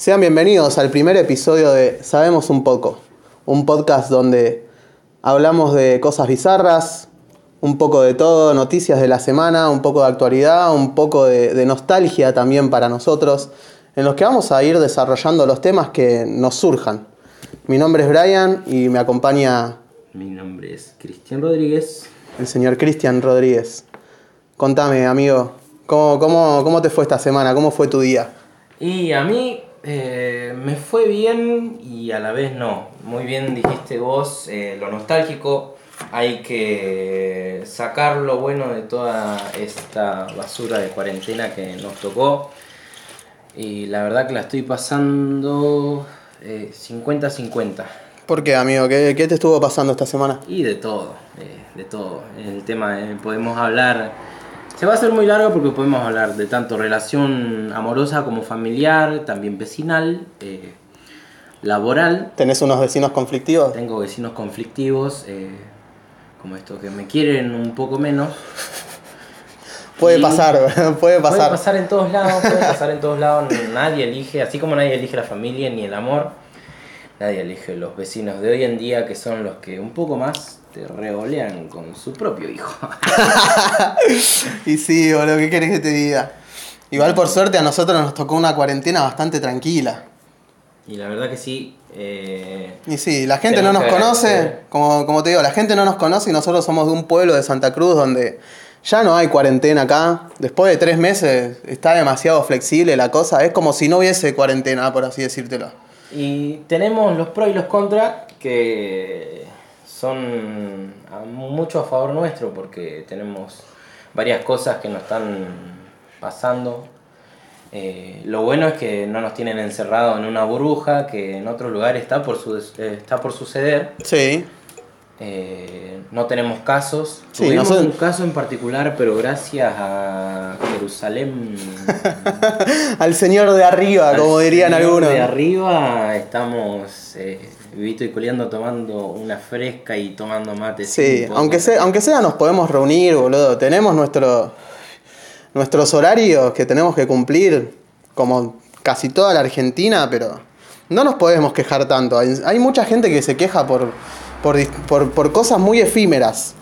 Sean bienvenidos al primer episodio de Sabemos un poco, un podcast donde hablamos de cosas bizarras, un poco de todo, noticias de la semana, un poco de actualidad, un poco de, de nostalgia también para nosotros, en los que vamos a ir desarrollando los temas que nos surjan. Mi nombre es Brian y me acompaña Mi nombre es Cristian Rodríguez. el señor Cristian Rodríguez. Contame, amigo, ¿cómo, cómo, cómo te fue esta semana? ¿Cómo fue tu día? Y a mí eh, me fue bien y a la vez no. Muy bien dijiste vos, eh, lo nostálgico. Hay que sacar lo bueno de toda esta basura de cuarentena que nos tocó. Y la verdad que la estoy pasando eh, 50-50. ¿Por qué, amigo? ¿Qué, qué te estuvo pasando esta semana? Y de todo, eh, de todo. El tema, eh, podemos hablar, se va a hacer muy largo porque podemos hablar de tanto relación amorosa como familiar, también vecinal, eh, laboral. ¿Tenés unos vecinos conflictivos? Tengo vecinos conflictivos, eh, como estos que me quieren un poco menos. Puede Y- pasar, puede pasar. Puede pasar en todos lados, puede pasar en todos lados. Nadie elige, así como nadie elige la familia ni el amor, nadie elige los vecinos de hoy en día que son los que un poco más te revolean con su propio hijo. y sí, boludo, ¿qué querés que te diga? Igual por suerte a nosotros nos tocó una cuarentena bastante tranquila. Y la verdad que sí. eh, Y sí, la gente no nos que conoce, como, como te digo, la gente no nos conoce y nosotros somos de un pueblo de Santa Cruz donde ya no hay cuarentena acá. Después de tres meses está demasiado flexible la cosa. Es como si no hubiese cuarentena, por así decírtelo. y tenemos los pros y los contras que son a- mucho a favor nuestro porque tenemos varias cosas que nos están pasando. Eh, lo bueno es que no nos tienen encerrado en una burbuja que en otros lugares está por, su, eh, está por suceder. Sí. Eh, no tenemos casos. Sí, Tuvimos nosotros- un caso en particular, pero gracias a Jerusalén. Al señor de arriba, como al dirían señor algunos. De arriba estamos eh, vivito y coleando tomando una fresca y tomando mate. Sí, aunque sea, aunque sea nos podemos reunir, boludo. Tenemos nuestro, nuestros horarios que tenemos que cumplir, como casi toda la Argentina, pero no nos podemos quejar tanto. Hay, hay mucha gente que se queja por, por, por- por cosas muy efímeras.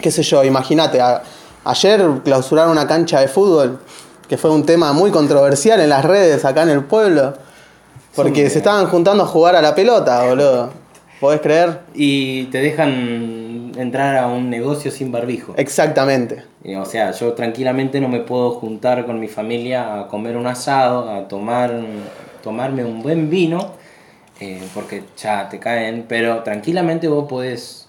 Qué sé yo, imagínate, ayer clausuraron una cancha de fútbol, que fue un tema muy controversial en las redes acá en el pueblo, porque se estaban juntando a jugar a la pelota, boludo. ¿Podés creer? Y te dejan entrar a un negocio sin barbijo. Exactamente. O sea, yo tranquilamente no me puedo juntar con mi familia a comer un asado, a tomar, tomarme un buen vino, eh, porque ya te caen, pero tranquilamente vos podés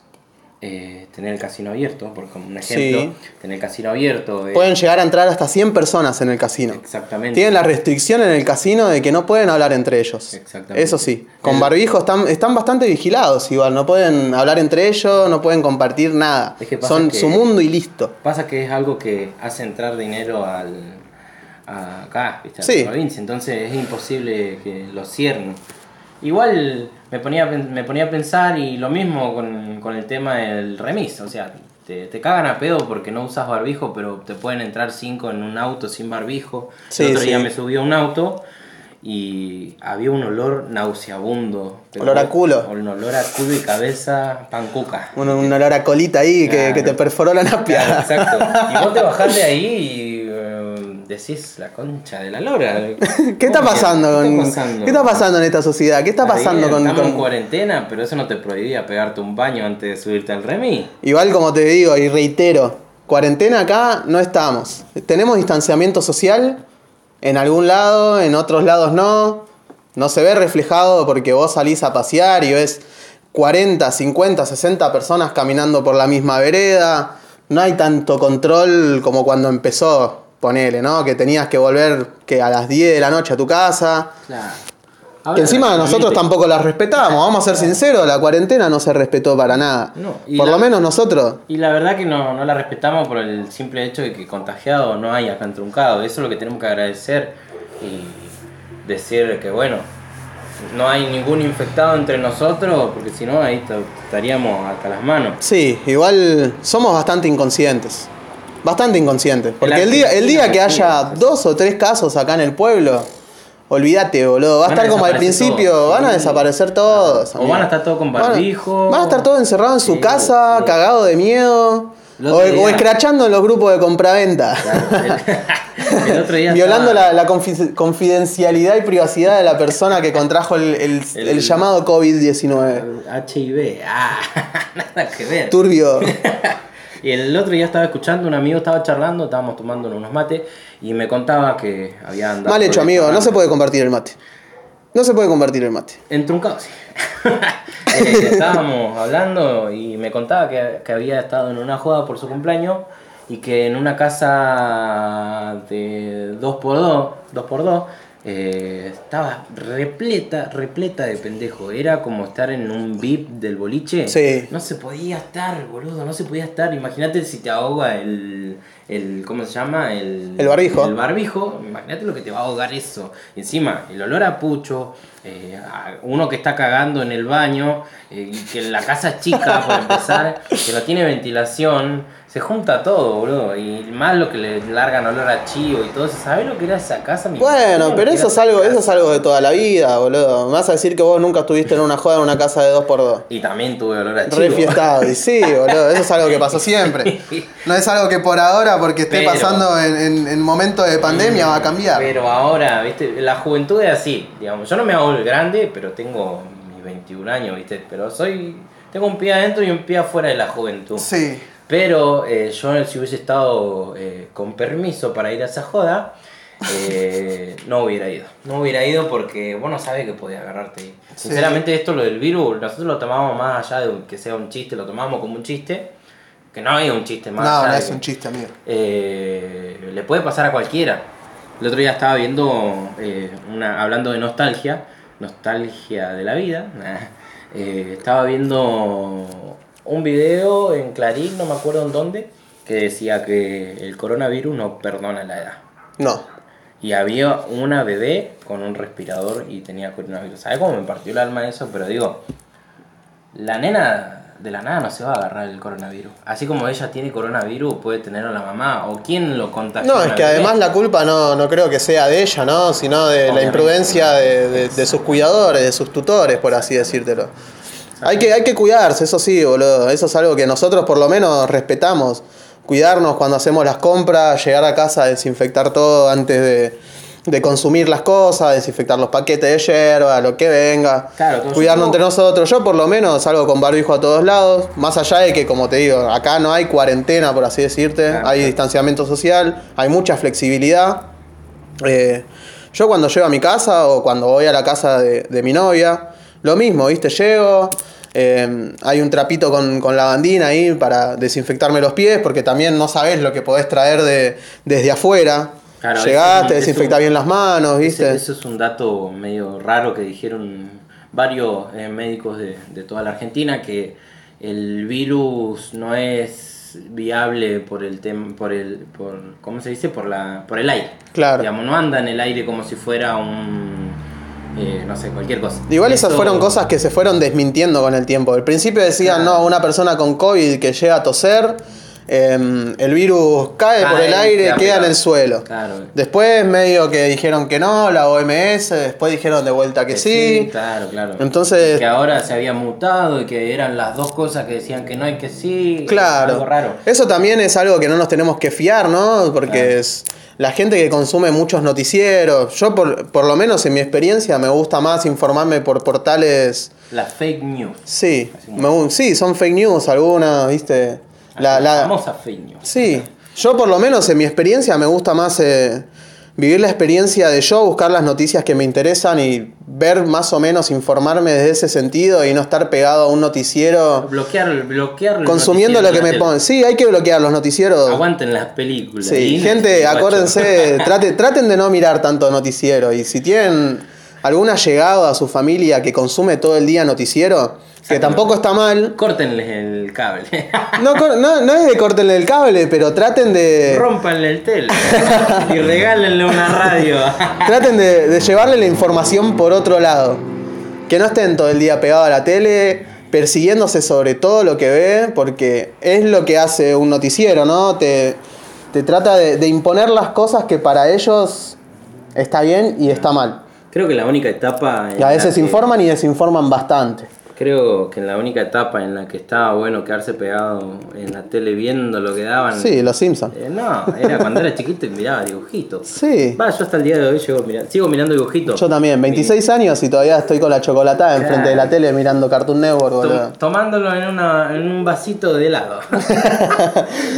eh, tener el casino abierto, por como un ejemplo, Sí. tener el casino abierto. eh, Pueden llegar a entrar hasta 100 personas en el casino. Exactamente. Tienen la restricción en el casino de que no pueden hablar entre ellos. Exactamente. Eso sí. Con barbijo están, están bastante vigilados igual. No pueden hablar entre ellos, no pueden compartir nada. Es que Son que- su mundo y listo. Pasa que es algo que hace entrar dinero al, a acá, ¿viste? a Sí. la provincia, entonces es imposible que lo cierren. Igual me ponía, me ponía a pensar y lo mismo con, con el tema del remis, o sea, te, te cagan a pedo porque no usas barbijo, pero te pueden entrar cinco en un auto sin barbijo. Sí, el otro día sí. me subí a un auto y había un olor nauseabundo. Olor a culo. Un olor a culo y cabeza pancuca. Un, un olor a colita ahí que, Claro. que te perforó la napia. Claro, exacto. Y vos te bajás de ahí y decís la concha de la lora. ¿Qué está ¿Cómo que- pasando? ¿Qué con- está pasando? ¿Qué está pasando en esta sociedad? ¿Qué está pasando con, Estamos en con- cuarentena, pero eso no te prohibía pegarte un baño antes de subirte al remi. Igual como te digo y reitero, cuarentena acá no estamos. Tenemos distanciamiento social en algún lado, en otros lados no. No se ve reflejado porque vos salís a pasear y ves 40, 50, 60 personas caminando por la misma vereda. No hay tanto control como cuando empezó, ponele, ¿no? Que tenías que volver que a las 10 de la noche a tu casa. Claro. Que encima nosotros tampoco las respetamos, vamos a ser sinceros, la cuarentena no se respetó para nada. No, por la- lo menos nosotros Y la verdad que no, no la respetamos por el simple hecho de que contagiado no hay acá en Truncado. Eso es lo que tenemos que agradecer y decir que bueno, no hay ningún infectado entre nosotros, porque si no ahí estaríamos hasta las manos. Sí, igual somos bastante inconscientes. Bastante inconscientes. Porque el día, el día que haya dos o tres casos acá en el pueblo, olvídate, boludo. Va a estar como al principio, van a desaparecer todos. O van a estar todos con barbijo. Van a estar todos encerrados en su Sí, casa, sí. cagados de miedo. O, o escrachando en los grupos de compraventa. Claro, el, el otro día Violando estaba- la, la confi- confidencialidad y privacidad de la persona que contrajo el llamado COVID-19. HIV. Ah, nada que ver. Turbio. Y el otro día estaba escuchando, un amigo estaba charlando, estábamos tomando unos mates y me contaba que había andado. Mal hecho, amigo. No se puede compartir el mate. No se puede compartir el mate. Entruncado, sí. Eh, estábamos hablando y me contaba que, que había estado en una joda por su cumpleaños y que en una casa de 2x2, 2x2, eh, estaba repleta, repleta de pendejo. Era como estar en un VIP del boliche. Sí. No se podía estar, boludo, no se podía estar. Imagínate si te ahoga el, el ¿cómo se llama? El, El barbijo. El barbijo, imagínate lo que te va a ahogar eso. Encima, el olor a pucho, eh, a uno que está cagando en el baño, eh, que la casa es chica por empezar, que no tiene ventilación, se junta todo, boludo. Y más lo que le largan olor a chivo y todo eso. ¿Sabes lo que era esa casa? Me Bueno, pero eso es algo, eso es algo de toda la vida, boludo. Me vas a decir que vos nunca estuviste en una joda en una casa de 2x2. Y también tuve olor a chivo. Re fiestado. Y sí, boludo. Eso es algo que pasó siempre. No es algo que por ahora, porque esté Pero- pasando en, en, en momentos de pandemia, va a cambiar. Pero ahora, viste, la juventud es así, digamos. Yo no me hago el grande, pero tengo mis 21 años, viste. Pero soy. Tengo un pie adentro y un pie afuera de la juventud. Sí. Pero eh, yo, si hubiese estado eh, con permiso para ir a esa joda, eh, no hubiera ido. No hubiera ido porque vos no sabés que podía agarrarte. ahí. Sí. Sinceramente, esto, lo del virus, nosotros lo tomamos más allá de que sea un chiste, lo tomamos como un chiste. Que no hay un chiste más No, allá no es que- un chiste, amigo. le puede pasar a cualquiera. El otro día estaba viendo, una, hablando de nostalgia, nostalgia de la vida, estaba viendo un video en Clarín, no me acuerdo en dónde, que decía que el coronavirus no perdona la edad. No. Y había una bebé con un respirador y tenía coronavirus. ¿Sabes cómo me partió el alma eso? Pero digo, la nena de la nada no se va a agarrar el coronavirus. Así como ella tiene coronavirus, puede tener a la mamá. ¿O quién lo contagió? No, es que además la culpa no, no creo que sea de ella, ¿no? Sino de la imprudencia de, de- de sus cuidadores, de sus tutores, por así decírtelo. Hay que, hay que cuidarse, eso sí, boludo. Eso es algo que nosotros por lo menos respetamos. Cuidarnos cuando hacemos las compras, llegar a casa, desinfectar todo antes de, de consumir las cosas, desinfectar los paquetes de hierba, lo que venga. Claro, Cuidarnos entre nosotros. Yo por lo menos salgo con barbijo a todos lados. Más allá de que, como te digo, acá no hay cuarentena, por así decirte. Claro, hay claro. distanciamiento social, hay mucha flexibilidad. Eh, yo cuando llego a mi casa o cuando voy a la casa de, de mi novia, lo mismo, ¿viste? Llego, eh, hay un trapito con, con lavandina ahí para desinfectarme los pies, porque también no sabes lo que podés traer de, desde afuera. Claro, Llegás, te desinfectás bien las manos, ¿viste? Ese- Eso es un dato medio raro que dijeron varios eh, médicos de, de toda la Argentina, que el virus no es viable por el tem por el por ¿cómo se dice? por la por el aire. Claro. Digamos, no anda en el aire como si fuera un eh, no sé, cualquier cosa. Igual esas fueron cosas que se fueron desmintiendo con el tiempo. Al principio decían, no, una persona con COVID que llega a toser, eh, el virus cae por el aire, queda queda en el suelo. Claro. Después medio que dijeron que no, la OMS, después dijeron de vuelta que sí. claro, claro. Entonces- que ahora se había mutado y que eran las dos cosas que decían que no y que sí. Claro. Algo raro. Eso también es algo que no nos tenemos que fiar, ¿no? Porque Claro. es la gente que consume muchos noticieros. Yo, por, por lo menos en mi experiencia, me gusta más informarme por portales. Las fake news. Sí, me sí, son fake news algunas, ¿viste? La, fake news. Sí, yo por lo menos en mi experiencia me gusta más eh, vivir la experiencia de yo buscar las noticias que me interesan y ver más o menos informarme desde ese sentido y no estar pegado a un noticiero Bloquear, bloquear consumiendo lo que me ponen. Sí, hay que bloquear los noticieros. Aguanten las películas. Sí, gente, acuérdense, trate- traten de no mirar tanto noticiero y si tienen algún allegado a su familia que consume todo el día noticiero, que tampoco está mal. Córtenles el cable. No, no, no es de cortenle el cable, pero traten de... Rómpanle el tel. y regálenle una radio. Traten de, de llevarle la información por otro lado. Que no estén todo el día pegados a la tele, persiguiéndose sobre todo lo que ve, porque es lo que hace un noticiero, ¿no? Te, te trata de, de imponer las cosas que para ellos está bien y está mal. Creo que la única etapa. Y a veces que- informan y desinforman bastante. Creo que la única etapa en la que estaba bueno quedarse pegado en la tele viendo lo que daban. Sí, los Simpsons. Eh, no, era cuando era chiquito y miraba dibujitos. Sí. Va, yo hasta el día de hoy sigo, mira- sigo mirando dibujitos. Yo también, 26 años y todavía estoy con la chocolatada enfrente de la tele mirando Cartoon Network, boludo. tomándolo en, una, en un vasito de helado.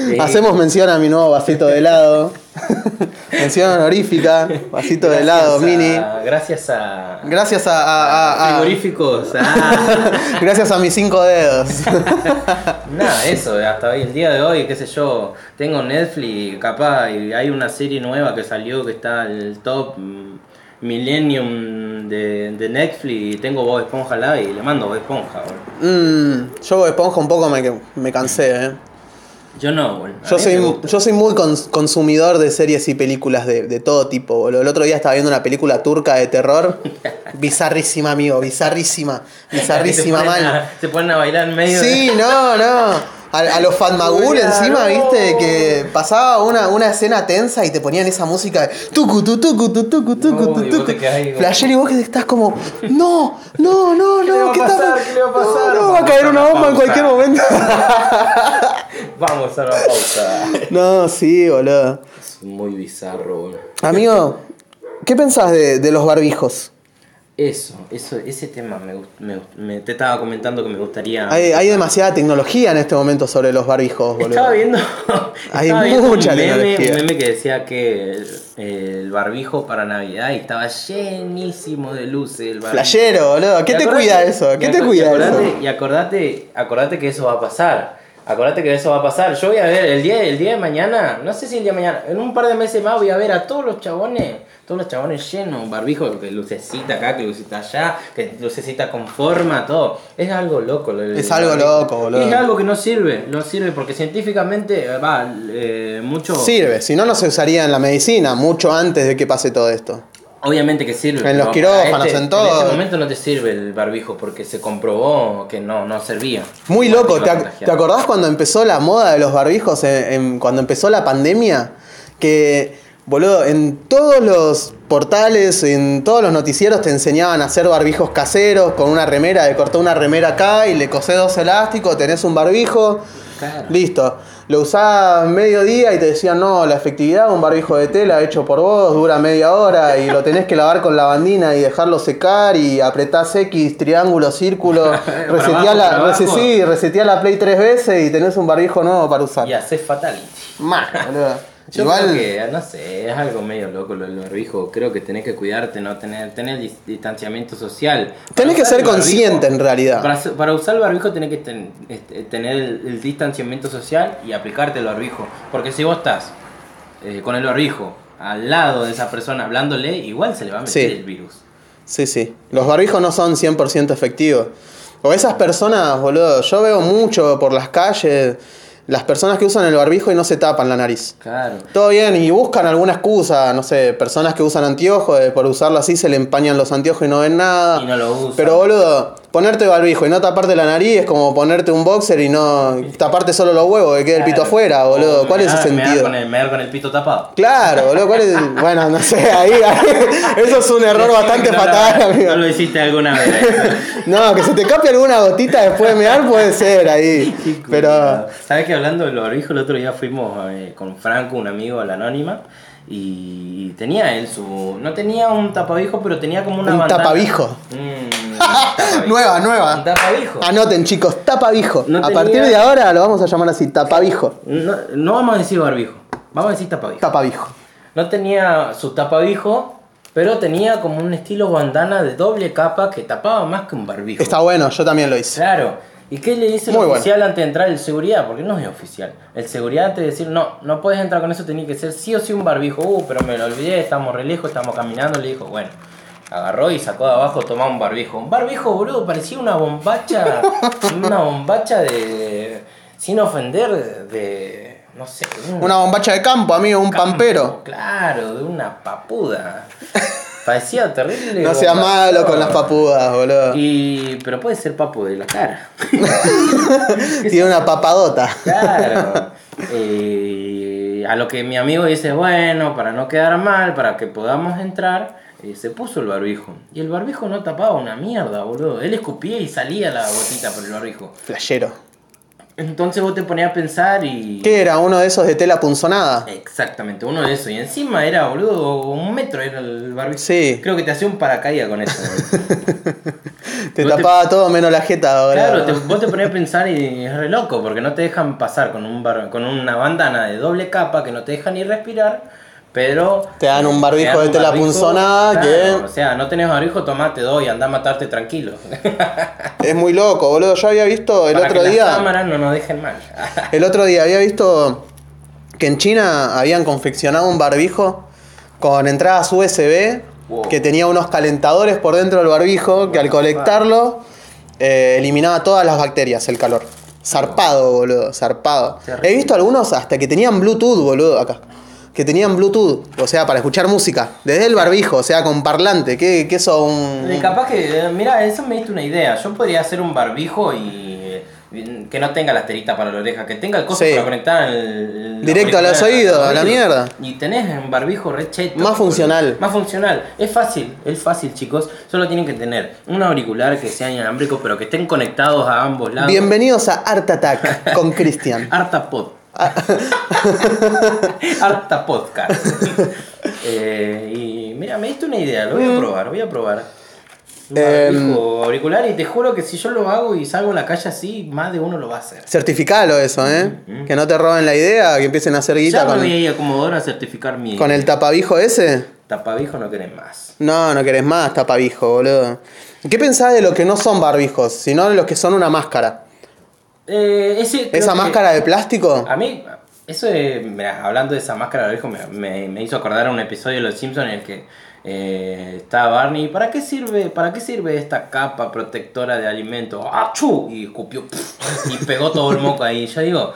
Eh, Hacemos mención a mi nuevo vasito de helado. mención honorífica, vasito de helado mini. Gracias a. Gracias a, a- a- frigoríficos. ah. gracias a mis cinco dedos. Nada, eso, hasta hoy, el día de hoy, qué sé yo, tengo Netflix, capaz, y hay una serie nueva que salió que está el top mm, Millennium de, de Netflix y tengo Bob Esponja al lado y le mando Bob Esponja. Mm, yo Bob esponja un poco me, me cansé, eh. Yo no, boludo. Yo soy, yo soy muy cons- consumidor de series y películas de, de todo tipo, boludo. El otro día estaba viendo una película turca de terror. Bizarrísima, amigo, bizarrísima. Bizarrísima se ponen mal. a- Se ponen a bailar en medio Sí, no, no. A, a los Fatmagul encima, viste, que pasaba una, una escena tensa y te ponían esa música de tucu, tu, tucu, tu, tucu, tucu, tucu. ahí como- Flashero y vos que estás como, no, no, no, ¿Qué le va no, ¿qué está pasar? pa- ¿Qué le va a pasar? No, no, va a caer una bomba en cualquier momento. Vamos a la pausa. no, sí, boludo. Es muy bizarro, boludo. Amigo, ¿qué pensás de, de los barbijos? Eso, eso, ese tema me, me, me- te estaba comentando que me gustaría. Hay, hay demasiada tecnología en este momento sobre los barbijos, boludo. Estaba viendo, Hay viendo mucha un, meme, tecnología. un meme que decía que el, el barbijo para Navidad y estaba llenísimo de luces. El barbijo. Flashero, boludo. ¿Qué te acordate- cuida eso? ¿Qué te cuida acordate, eso? Y acordate, acordate que eso va a pasar. Acordate que eso va a pasar. Yo voy a ver el día, el día de mañana, no sé si el día de mañana, en un par de meses más voy a ver a todos los chabones, todos los chabones llenos, barbijo, que lucecita acá, que lucecita allá, que lucecita con forma, todo. Es algo loco. lo del Es algo barbijo. loco, boludo. Es algo que no sirve, no sirve porque científicamente eh, va eh, mucho. Sirve, si no, no se usaría en la medicina mucho antes de que pase todo esto. Obviamente que sirve. En los quirófanos, este- en todo. En este momento no te sirve el barbijo porque se comprobó que no, no servía. Muy loco, ¿te, ac- acordás cuando empezó la moda de los barbijos? en- en- cuando empezó la pandemia, que, boludo, en todos los portales, en todos los noticieros te enseñaban a hacer barbijos caseros con una remera, de cortar una remera acá y le cosés dos elásticos, tenés un barbijo, Claro. listo. Lo usabas medio día y te decían, no, la efectividad un barbijo de tela hecho por vos dura media hora y lo tenés que lavar con lavandina y dejarlo secar y apretás X, triángulo, círculo, reseteá la, rese- sí, reseteá la Play tres veces y tenés un barbijo nuevo para usar. Y haces fatality. Mal, boludo. Yo Igual, creo que, no sé, es algo medio loco lo del barbijo. Creo que tenés que cuidarte, no tener, tener dis- distanciamiento social. Para tenés que ser barbijo- consciente en realidad. Para, para usar el barbijo tenés que ten- este, tener el, el distanciamiento social y aplicarte el barbijo. Porque si vos estás eh, con el barbijo al lado de esa persona hablándole, igual se le va a meter Sí. el virus. Sí, sí. Los barbijos no son 100% efectivos. O esas personas, boludo, yo veo mucho por las calles, las personas que usan el barbijo y no se tapan la nariz. Claro. Todo bien, y buscan alguna excusa, no sé, personas que usan anteojos, eh, por usarlo así se le empañan los anteojos y no ven nada. Y no lo usan. Pero boludo, ponerte barbijo y no taparte la nariz es como ponerte un boxer y no taparte solo los huevos, que quede el pito afuera, boludo. ¿Cuál es el mear sentido? Con el, con el pito tapado. Claro, boludo, ¿cuál es? Bueno, no sé, ahí, ahí- eso es un error bastante No fatal, amigo. No lo hiciste alguna vez. No, que se te capie alguna gotita después de mear puede ser ahí. Qué Pero. ¿Sabes que hablando de los barbijos, el otro día fuimos eh, con Franco, un amigo a la Anónima, y tenía él su. No tenía un tapabijo, pero tenía como una Un bandana. tapabijo. Mm, tapabijo. nueva, Un nueva. tapabijo. Anoten, chicos, tapabijo. No A tenía- partir de ahora lo vamos a llamar así, tapabijo. No, no vamos a decir barbijo, vamos a decir tapabijo. Tapabijo. No tenía su tapabijo, pero tenía como un estilo bandana de doble capa que tapaba más que un barbijo. Está bueno, yo también lo hice. Claro. ¿Y qué le dice el Muy bueno. oficial antes de entrar el seguridad? Porque no es oficial. El seguridad antes de decir, no, no puedes entrar con eso, tenía que ser sí o sí un barbijo. Uh, pero me lo olvidé, estamos re lejos, estamos caminando. Le dijo, bueno, agarró y sacó de abajo, tomó un barbijo. Un barbijo, boludo, parecía una bombacha, una bombacha de... Sin ofender, de... no sé. de un Una bombacha de campo, amigo, un campo, pampero. Claro, de una papuda. Parecía terrible. No seas malo con las papudas, boludo. Y, pero puede ser papo de la cara. Tiene una papadota. Claro. Eh, a lo que mi amigo dice, bueno, para no quedar mal, para que podamos entrar, eh, se puso el barbijo. Y el barbijo no tapaba una mierda, boludo. Él escupía y salía la gotita por el barbijo. Flashero. Entonces vos te ponías a pensar y. ¿Qué era? ¿Uno de esos de tela punzonada? Exactamente, uno de esos. Y encima era, boludo, un metro era el barbijo. Sí. Creo que te hacía un paracaídas con eso. boludo. Te Vos te- tapaba todo menos la jeta ahora. claro, te- vos te ponías a pensar y es re loco, porque no te dejan pasar con, un bar- con una bandana de doble capa que no te deja ni respirar. Pero. Te dan un barbijo de tela punzonada claro, que- O sea, no tenés barbijo, tomate dos y anda a matarte tranquilo. Es muy loco, boludo. Yo había visto el Para otro que día. Las cámaras no nos dejen mal. El otro día había visto que en China habían confeccionado un barbijo con entradas USB Wow. que tenía unos calentadores por dentro del barbijo que al conectarlo eh, eliminaba todas las bacterias, el calor. Zarpado, boludo, zarpado. Terrible. He visto algunos hasta que tenían Bluetooth, boludo, acá. Que tenían Bluetooth, o sea, para escuchar música. Desde el barbijo, o sea, con parlante. ¿Qué, qué eso? Un... Eh, Capaz que, eh, mira, eso me diste una idea. Yo podría hacer un barbijo y eh, que no tenga la terita para la oreja, que tenga el coso Sí. para conectar el, Directo a los oídos, a la mierda. Y tenés un barbijo re cheto, Más funcional. Más funcional. Es fácil, es fácil, chicos. Solo tienen que tener un auricular que sea inalámbrico, pero que estén conectados a ambos lados. Bienvenidos a Art Attack con Cristian. Harta pod. Harta podcast. Eh, y mira, me diste una idea, lo voy a probar, voy a probar. Em. auricular y te juro que si yo lo hago y salgo a la calle así, más de uno lo va a hacer. Certificalo eso, ¿eh? Que no te roben la idea, que empiecen a hacer guita Ya me voy a ir a Comodoro a certificar mi con el tapabijo ese. tapabijo, no querés más. No, no querés más tapabijo, boludo. ¿Qué pensás de los que no son barbijos, sino de los que son una máscara? Eh, ese ¿Esa máscara de plástico? A mí, eso de, mirá, hablando de esa máscara de me, me- me hizo acordar a un episodio de Los Simpsons en el que eh, está Barney. ¿Para qué sirve, para qué sirve esta capa protectora de alimento? ¡Achú! Y escupió y pegó todo el moco ahí. Yo digo,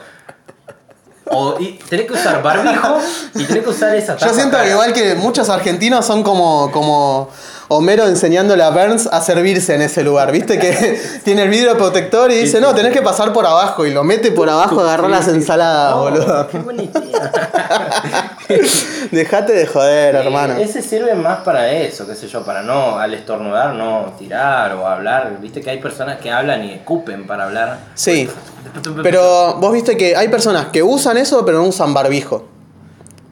o, y tenés que usar barbijo y tenés que usar esa Yo tapa siento cara. que igual que muchos argentinos son como, como Homero enseñándole a Burns a servirse en ese lugar. ¿Viste? Que tiene el vidrio protector y dice, no, tenés que pasar por abajo. Y lo mete por abajo a agarrar las ensaladas, Oh, boludo. Qué buena idea. Dejate de joder, hermano. Ese sirve más para eso, qué sé yo, para no, al estornudar, no tirar o hablar. Viste que hay personas que hablan y escupen para hablar. Sí. Pero vos viste que hay personas que usan eso pero no usan barbijo.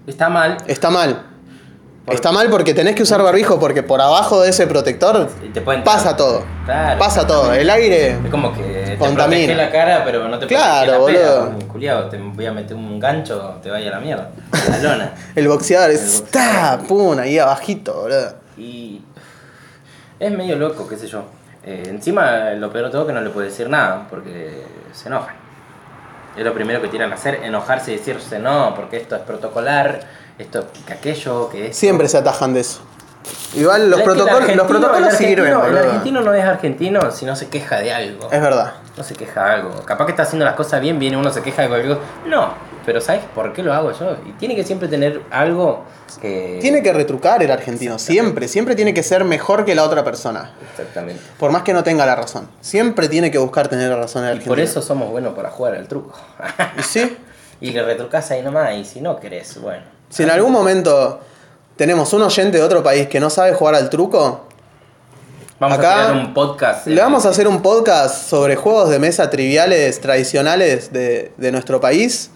Está mal. Está mal. ¿Por Está mal porque tenés que usar barbijo porque por abajo de ese protector y te pasa todo. Claro. Pasa todo. El aire. Es como que te Contamina. protege la cara, pero no te Claro, protege la boludo. pera. Culiao, te voy a meter un gancho, te vaya a la mierda. A la lona. El boxeador El está, pum, ahí abajito, boludo. Y es medio loco, qué sé yo. Eh, encima, lo peor de todo es que no le puedes decir nada, porque se enojan. Es lo primero que tiran a hacer, enojarse y decirse no, porque esto es protocolar, esto que aquello, que es. Siempre se atajan de eso. Igual los protocolos, los protocolos sirven, El boludo. argentino no es argentino si no se queja de algo. Es verdad. No se queja de algo. Capaz que está haciendo las cosas bien, viene uno se queja de cosa. No, pero ¿sabes por qué lo hago yo? Y tiene que siempre tener algo que. Tiene que retrucar el argentino, siempre. Siempre tiene que ser mejor que la otra persona. Exactamente. Por más que no tenga la razón. Siempre tiene que buscar tener la razón el Y argentino. por eso somos buenos para jugar al truco. Y sí, y le retrucas ahí nomás, y si no querés, bueno. Si en algún momento tenemos un oyente de otro país que no sabe jugar al truco, Vamos acá a tener un podcast. le vamos a hacer un podcast sobre juegos de mesa triviales tradicionales de, de nuestro país.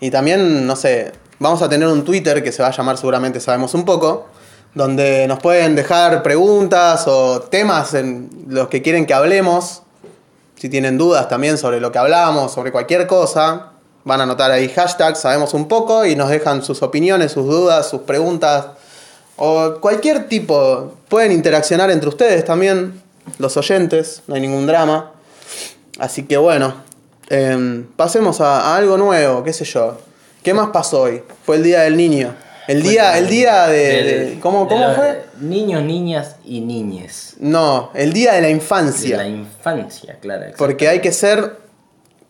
Y también, no sé, vamos a tener un Twitter que se va a llamar seguramente Sabemos un poco, donde nos pueden dejar preguntas o temas en los que quieren que hablemos. Si tienen dudas también sobre lo que hablamos, sobre cualquier cosa, van a anotar ahí hashtag Sabemos un poco y nos dejan sus opiniones, sus dudas, sus preguntas o cualquier tipo. Pueden interaccionar entre ustedes también, los oyentes, no hay ningún drama. Así que bueno, em, pasemos a, a algo nuevo, qué sé yo. ¿Qué más pasó hoy? Fue el Día del Niño. El día, el día de... de- ¿Cómo, de cómo los fue? Niños, niñas y niñes. No, el Día de la De Infancia. la infancia, claro. Porque hay que ser,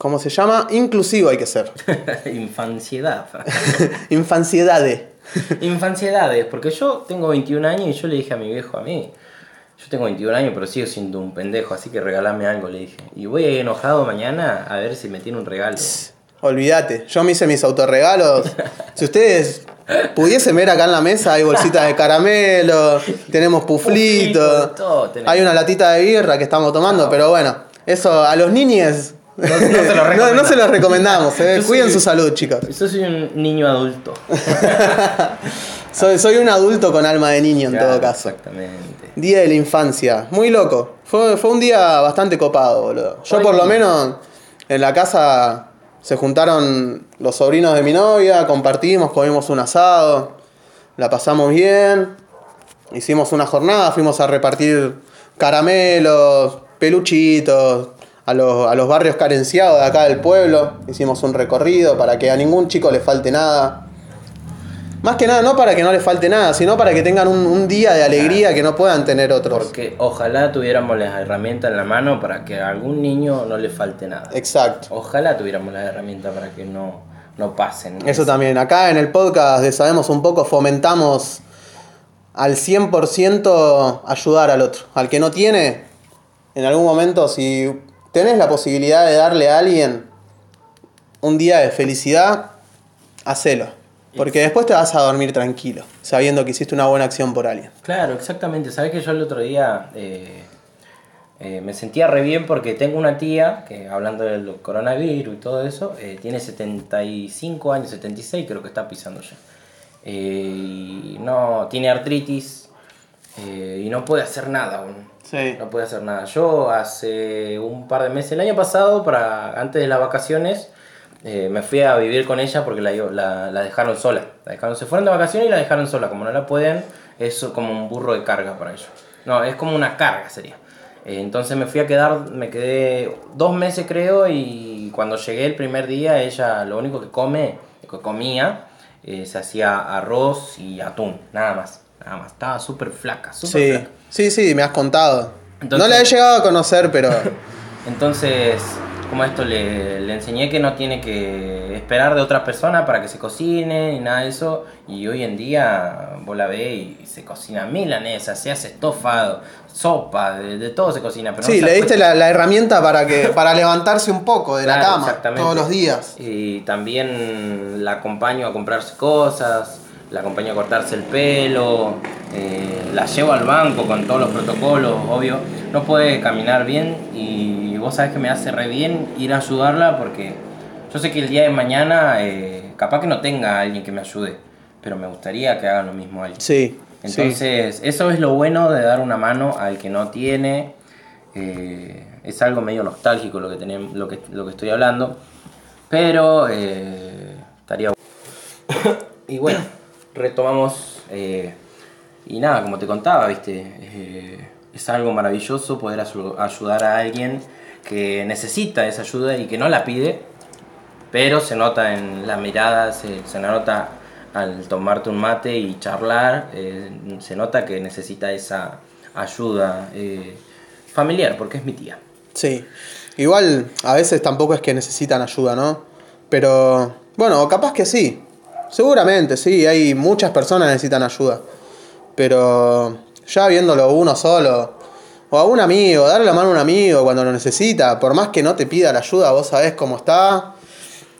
¿cómo se llama? Inclusivo hay que ser. Infanciedad. Infanciedade. Infanciedades, porque yo tengo 21 años y yo le dije a mi viejo, a mí, yo tengo 21 años pero sigo siendo un pendejo, así que regalame algo, le dije. Y voy a ir enojado mañana a ver si me tiene un regalo. Olvídate, yo me hice mis autorregalos. Si ustedes pudiesen ver acá en la mesa, hay bolsitas de caramelo, tenemos puflito, Puflito, todo tenemos. hay una latita de birra que estamos tomando, pero bueno, eso a los niños No, no se los no, no recomendamos. se los recomendamos, eh. Cuiden soy- su salud, chicos. Yo soy un niño adulto. Soy, soy un adulto con alma de niño en todo caso. Exactamente. Día de la infancia, muy loco. Fue, fue un día bastante copado, boludo. Yo Ay. por lo menos en la casa se juntaron los sobrinos de mi novia, compartimos, comimos un asado, la pasamos bien, hicimos una jornada, fuimos a repartir caramelos, peluchitos a los, a los barrios carenciados de acá del pueblo. Hicimos un recorrido para que a ningún chico le falte nada. Más que nada, no para que no les falte nada, sino para que tengan un, un día de alegría que no puedan tener otros. Porque ojalá tuviéramos las herramientas en la mano para que a algún niño no le falte nada. Exacto. Ojalá tuviéramos las herramientas para que no, no pasen. Eso también. Acá en el podcast de Sabemos un poco fomentamos al 100% ayudar al otro. Al que no tiene, en algún momento, si tenés la posibilidad de darle a alguien un día de felicidad, hacelo. Porque después te vas a dormir tranquilo, sabiendo que hiciste una buena acción por alguien. Claro, exactamente. Sabes que yo el otro día eh, eh, me sentía re bien porque tengo una tía que, hablando del coronavirus y todo eso, eh, tiene 75 años, 76 creo que está pisando ya. Eh, y no, tiene artritis y no puede hacer nada aún. No puede hacer nada. Yo hace un par de meses, el año pasado, para antes de las vacaciones, eh, me fui a vivir con ella porque la, la, la dejaron sola. La se fueron de vacaciones y la dejaron sola. Como no la pueden, es como un burro de carga para ellos. No, es como una carga sería. Eh, entonces me fui a quedar, me quedé dos meses creo y cuando llegué el primer día ella lo único que come, que comía, eh, se hacía arroz y atún, nada más. Nada más, estaba súper flaca, súper Sí, flaca. sí, sí, me has contado. Entonces- no la he llegado a conocer, pero Entonces, como esto, le, le enseñé que no tiene que esperar de otras personas para que se cocine y nada de eso. Y hoy en día vos la ves y se cocina milanesa, se hace estofado, sopa, de, de todo se cocina. Pero sí, le diste la, la herramienta para que para levantarse un poco de la cama todos los días. Y también la acompaño a comprarse cosas, la acompaño a cortarse el pelo, eh, la llevo al banco con todos los protocolos, obvio. No puede caminar bien y vos sabés que me hace re bien ir a ayudarla porque yo sé que el día de mañana eh, capaz que no tenga alguien que me ayude, pero me gustaría que hagan lo mismo alguien. Sí. sí. Entonces, eso es lo bueno de dar una mano al que no tiene. Eh, es algo medio nostálgico lo que, tenem- lo que, lo que estoy hablando. Pero estaría bueno. y bueno, retomamos. eh, y nada, como te contaba, viste. eh, es algo maravilloso poder ayu- ayudar a alguien que necesita esa ayuda y que no la pide. Pero se nota en la mirada, se, nota al tomarte un mate y charlar, eh, se nota que necesita esa ayuda familiar, porque es mi tía. Sí. Igual a veces tampoco es que necesitan ayuda, ¿no? Pero bueno, capaz que sí. Seguramente, sí, hay muchas personas que necesitan ayuda. Pero ya viéndolo uno solo, o a un amigo, darle la mano a un amigo cuando lo necesita, por más que no te pida la ayuda, vos sabés cómo está.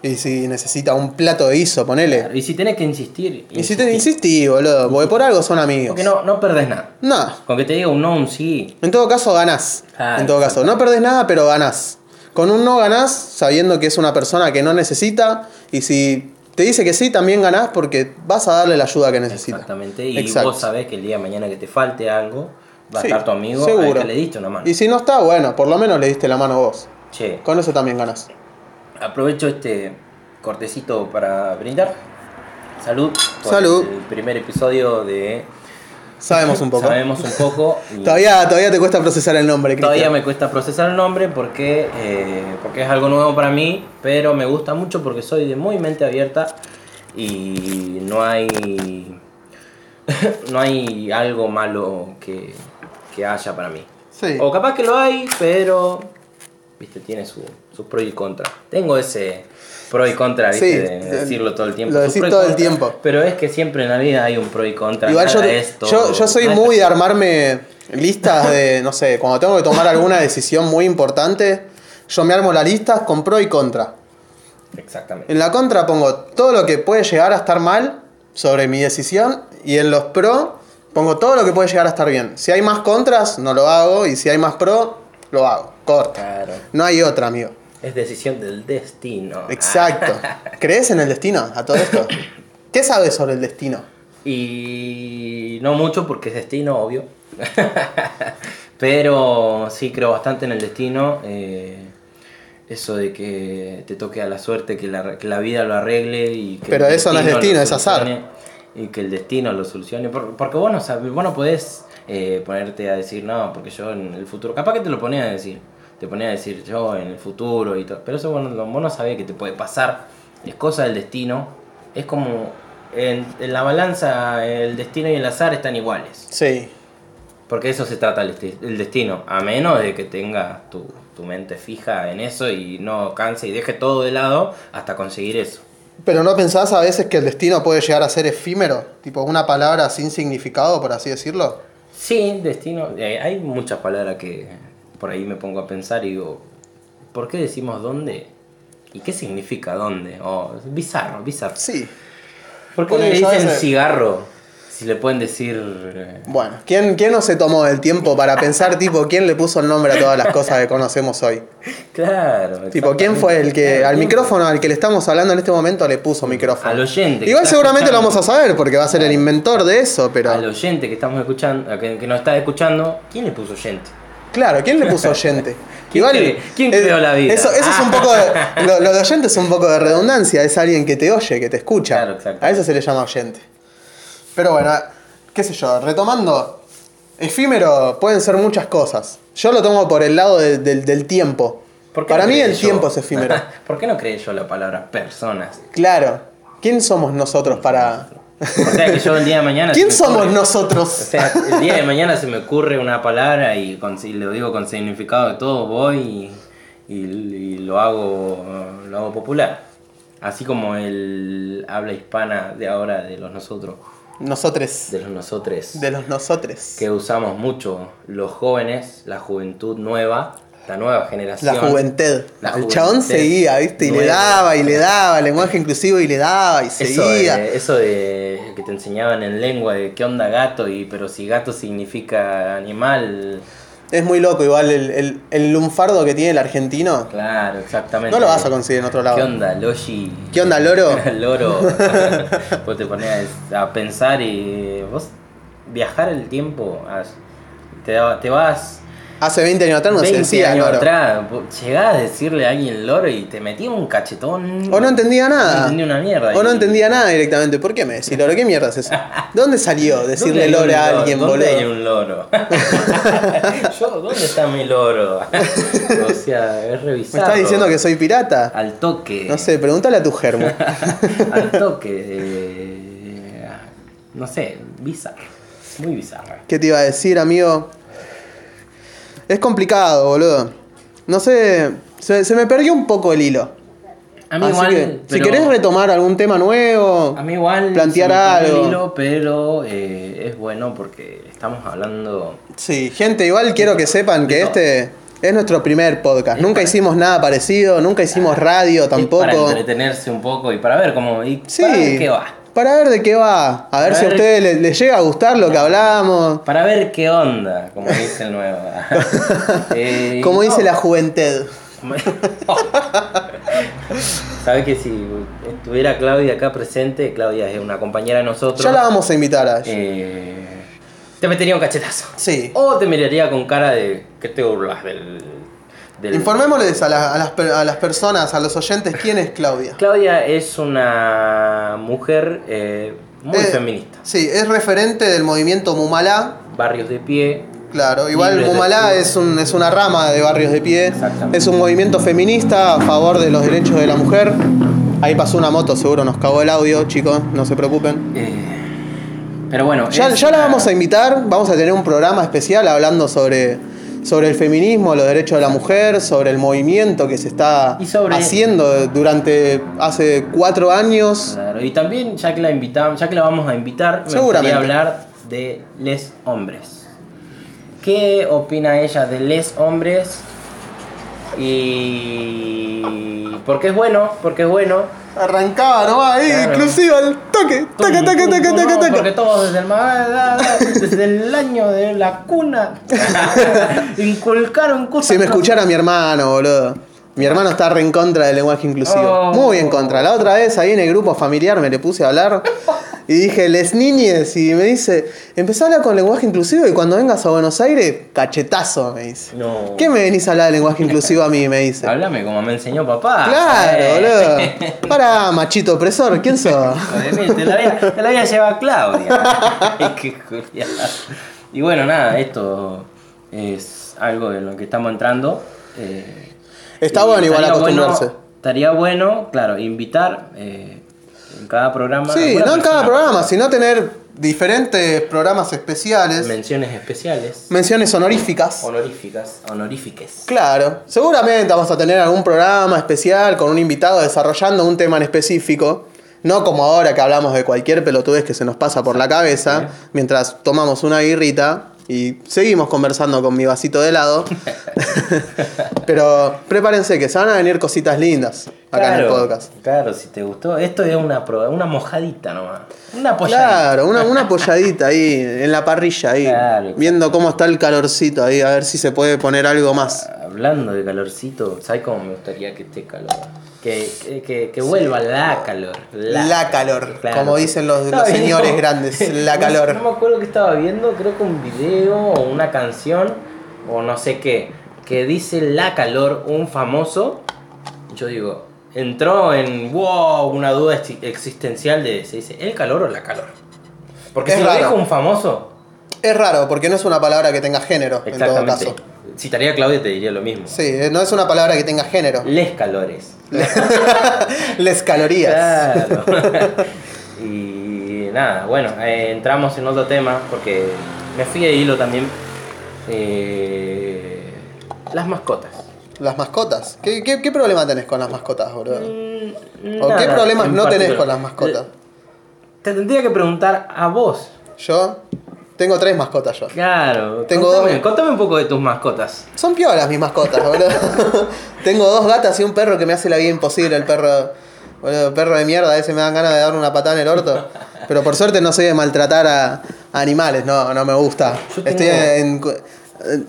Y si necesita un plato de guiso, ponele. Y si tenés que insistir, Y si te insistí, boludo, porque por algo son amigos. porque no, no perdés nada. Nah, Con que te diga un no, un sí, en todo caso ganás. En todo caso, no perdés nada, pero ganás. Con un no ganás sabiendo que es una persona que no necesita. Y si te dice que sí, también ganás porque vas a darle la ayuda que necesita. exactamente. Y Exacto. vos sabés que el día de mañana que te falte algo, va a estar tu amigo seguro. al que le diste una mano. Y si no está, bueno, por lo menos le diste la mano vos. Che, Con eso también ganás. aprovecho este cortecito para brindar. Salud. por Salud. El primer episodio de Sabemos un poco. Sabemos un poco. Todavía, todavía te cuesta procesar el nombre, Todavía Cristian. me cuesta procesar el nombre porque, eh, porque es algo nuevo para mí, pero me gusta mucho porque soy de muy mente abierta y no hay no hay algo malo que, que haya para mí. Sí. O capaz que lo hay, pero viste, tiene su- sus pros y contras. Tengo ese pro y contra, viste, Sí, de decirlo todo el tiempo. lo decís todo el tiempo. Pero es que siempre en la vida hay un pro y contra. Igual yo, nada te- es todo- yo, yo soy muy de armarme listas de, no sé, cuando tengo que tomar alguna decisión muy importante, yo me armo la lista con pro y contra. Exactamente. En la contra pongo todo lo que puede llegar a estar mal sobre mi decisión y en los pro pongo todo lo que puede llegar a estar bien. Si hay más contras, no lo hago y si hay más pro, lo hago. Corta. Claro. No hay otra, amigo. Es decisión del destino. Exacto. ¿Crees en el destino a todo esto? ¿Qué sabes sobre el destino? Y no mucho porque es destino, obvio. Pero sí creo bastante en el destino. eh, eso de que te toque a la suerte, que la, que la vida lo arregle y que Pero eso no es lo destino, es azar. Y que el destino lo solucione. Por- Porque vos no, sabes, vos no podés eh, ponerte a decir, no, porque yo en el futuro. Capaz que te lo ponés a decir. Te ponés a decir yo en el futuro y todo. Pero eso vos no, vos no sabés que te puede pasar. Es cosa del destino. Es como. En, en la balanza, el destino y el azar están iguales. Sí. Porque de eso se trata el destino. A menos de que tengas tu, tu mente fija en eso y no canse y deje todo de lado hasta conseguir eso. Pero ¿no pensás a veces que el destino puede llegar a ser efímero? Tipo una palabra sin significado, por así decirlo. Sí, destino. eh, hay muchas palabras que por ahí me pongo a pensar y digo, ¿por qué decimos dónde? ¿Y qué significa dónde? Oh, es bizarro, bizarro. Sí. ¿Por qué Ponele, le dicen cigarro? Si le pueden decir... eh, Bueno, ¿quién, ¿quién no se tomó el tiempo para pensar, tipo, quién le puso el nombre a todas las cosas que conocemos hoy? Claro. Tipo, ¿quién fue el que Claro, al ¿quién micrófono al que le estamos hablando en este momento le puso micrófono? Al oyente Igual seguramente lo vamos a saber porque va a ser el inventor de eso, pero... Al oyente que estamos escuchando, que, que nos está escuchando, ¿quién le puso oyente? Claro, ¿quién le puso oyente? ¿Quién cre- quién creó la vida? Eso, eso es un poco de, lo, lo de oyente es un poco de redundancia, es alguien que te oye, que te escucha. Claro, exacto. A eso se le llama oyente. Pero bueno, qué sé yo, retomando, efímero pueden ser muchas cosas. Yo lo tomo por el lado de- del- del tiempo. ¿Por qué Para no mí el yo? tiempo es efímero. ¿Por qué no creé yo la palabra personas? Claro. ¿Quién somos nosotros para...? O sea que yo el día de mañana... ¿Quién somos ocurre- O nosotros? sea, el día de mañana se me ocurre una palabra y, con, y lo digo con significado de todo, voy y, y- y lo, hago, lo hago popular. Así como el habla hispana de ahora de los nosotros, Nosotros. de los nosotros. De los nosotros. que usamos mucho los jóvenes, la juventud nueva, la nueva generación. La juventud. La el chabón seguía, ¿viste? Y le daba y le daba, lenguaje inclusivo y le daba y Eso seguía. de, eso de que te enseñaban en lengua de qué onda gato y pero si gato significa animal, Es muy loco, igual el, el, el lunfardo que tiene el argentino. claro, exactamente. No lo vas a conseguir en otro lado. ¿Qué onda, Loshi? ¿Qué onda, loro? Loro. vos te ponías a pensar y vos viajar el tiempo, te, te vas Hace 20 años atrás no se 20 decía años loro. atrás, llegás a decirle a alguien loro y te metía un cachetón. O no entendía nada. No entendía una mierda. O no entendía nada directamente. ¿Por qué me decís loro? ¿Qué mierda es eso? ¿De dónde salió ¿Dónde decirle hay loro a alguien, ¿Dónde hay boludo? un loro? Yo, ¿dónde está mi loro? o sea, es ¿Me revisar. estás diciendo que soy pirata? Al toque. No sé, pregúntale a tu germo. Al toque. eh, no sé, bizarro. Muy bizarro. ¿Qué te iba a decir, amigo? Es complicado, boludo. No sé, se, se me perdió un poco el hilo. A mí Así igual. que, si pero- querés retomar algún tema nuevo, A mí igual. plantear se me perdió el algo. hilo, pero eh, es bueno porque estamos hablando. Sí, gente, igual quiero que sepan que este es nuestro primer podcast. Es Nunca para- hicimos nada parecido, nunca hicimos radio es Para tampoco. entretenerse un poco y para ver cómo. Y Sí. para ver qué va. Para ver de qué va. A ver Para si a ustedes les, les llega a gustar lo que hablamos. Para ver qué onda, como dice el nuevo. Eh, Como no, dice la juventud. Sabes que si estuviera Claudia acá presente, Claudia es una compañera de nosotros. Ya la vamos a invitar a ella. eh, te metería un cachetazo. Sí. O te miraría con cara de que te burlas del. Del- Informémosles a, la- a las, per- a las personas, a los oyentes, quién es Claudia. Claudia es una mujer eh, muy Eh, feminista. Sí, es referente del movimiento Mumalá. Barrios de pie. Claro, igual Mumalá es, un, es una rama de Barrios de Pie. Exactamente. Es un movimiento feminista a favor de los derechos de la mujer. Ahí pasó una moto, seguro nos cagó el audio, chicos, no se preocupen. eh, pero bueno. Ya, la vamos a invitar, vamos a tener un programa especial hablando sobre, sobre el feminismo, los derechos de la mujer, sobre el movimiento que se está sobre- haciendo durante hace cuatro años. Claro, y también ya que la invitamos, ya que la vamos a invitar, me gustaría hablar de les hombres. ¿Qué opina ella de les hombres? Y porque es bueno, porque es bueno Arrancaba nomás ahí, Claro. inclusive al toque, taca, taca, taca, taca, taca. Porque todos desde el, ma- desde el año de la cuna inculcaron cosas. Si me escuchara mi hermano, boludo. Mi hermano está re en contra del lenguaje inclusivo. Oh. Muy en contra. La otra vez ahí en el grupo familiar me le puse a hablar y dije, les niñes. Y me dice, empezá a hablar con lenguaje inclusivo y cuando vengas a Buenos Aires, cachetazo, me dice. No. ¿Qué me venís a hablar de lenguaje inclusivo a mí? Me dice. Háblame como me enseñó papá. Claro, Eh. boludo. Para, machito opresor, ¿quién sos? Te la a, te la voy a llevar Claudia. Ay, qué culiao. y bueno, nada, esto es algo en lo que estamos entrando. eh, Está bueno igual acostumbrarse. Bueno, estaría bueno, claro, invitar eh, en cada programa. Sí, no en cada programa, sino tener diferentes programas especiales, Menciones especiales, menciones honoríficas. honoríficas, honorífiques. Claro, seguramente vamos a tener algún programa especial con un invitado desarrollando un tema en específico. No como ahora que hablamos de cualquier pelotudez que se nos pasa por la cabeza, mientras tomamos una guirrita y seguimos conversando con mi vasito de helado. Pero prepárense que se van a venir cositas lindas acá en el podcast. Claro, si te gustó. Esto es una, una mojadita nomás. Una apoyadita. Claro, una, una apoyadita ahí en la parrilla ahí, Claro. viendo cómo está el calorcito ahí, a ver si se puede poner algo más. Hablando de calorcito, ¿sabes cómo me gustaría que esté calor? Que, que, que, que vuelva la calor. La calor, Claro. como dicen los, los Estaba viendo- señores grandes, la calor. No, me acuerdo que estaba viendo, creo que un video o una canción o no sé qué, que dice la calor, un famoso. Yo digo, entró en wow, una duda exi- existencial de se dice el calor o la calor. Porque Es si lo dijo un famoso, Es raro, porque no es una palabra que tenga género, en todo caso. Citaría a Claudia te diría lo mismo. Sí, no es una palabra que tenga género. Les calores. Les calorías. Claro. y nada, bueno, eh, entramos en otro tema porque me fui de hilo también. Eh, las mascotas. Las mascotas. ¿Qué, qué, qué problema tenés con las mascotas, boludo? Mm, ¿O qué problemas no tenés particular. con las mascotas? Te tendría que preguntar a vos. Yo tengo tres mascotas yo. Claro. Tengo contame, dos. contame un poco de tus mascotas. Son piolas mis mascotas, boludo. tengo dos gatas y un perro que me hace la vida imposible, el perro. Boludo, perro de mierda, a veces me dan ganas de dar una patada en el orto. Pero por suerte no soy de maltratar a, a animales, no, no me gusta. Yo Estoy tengo- en, en-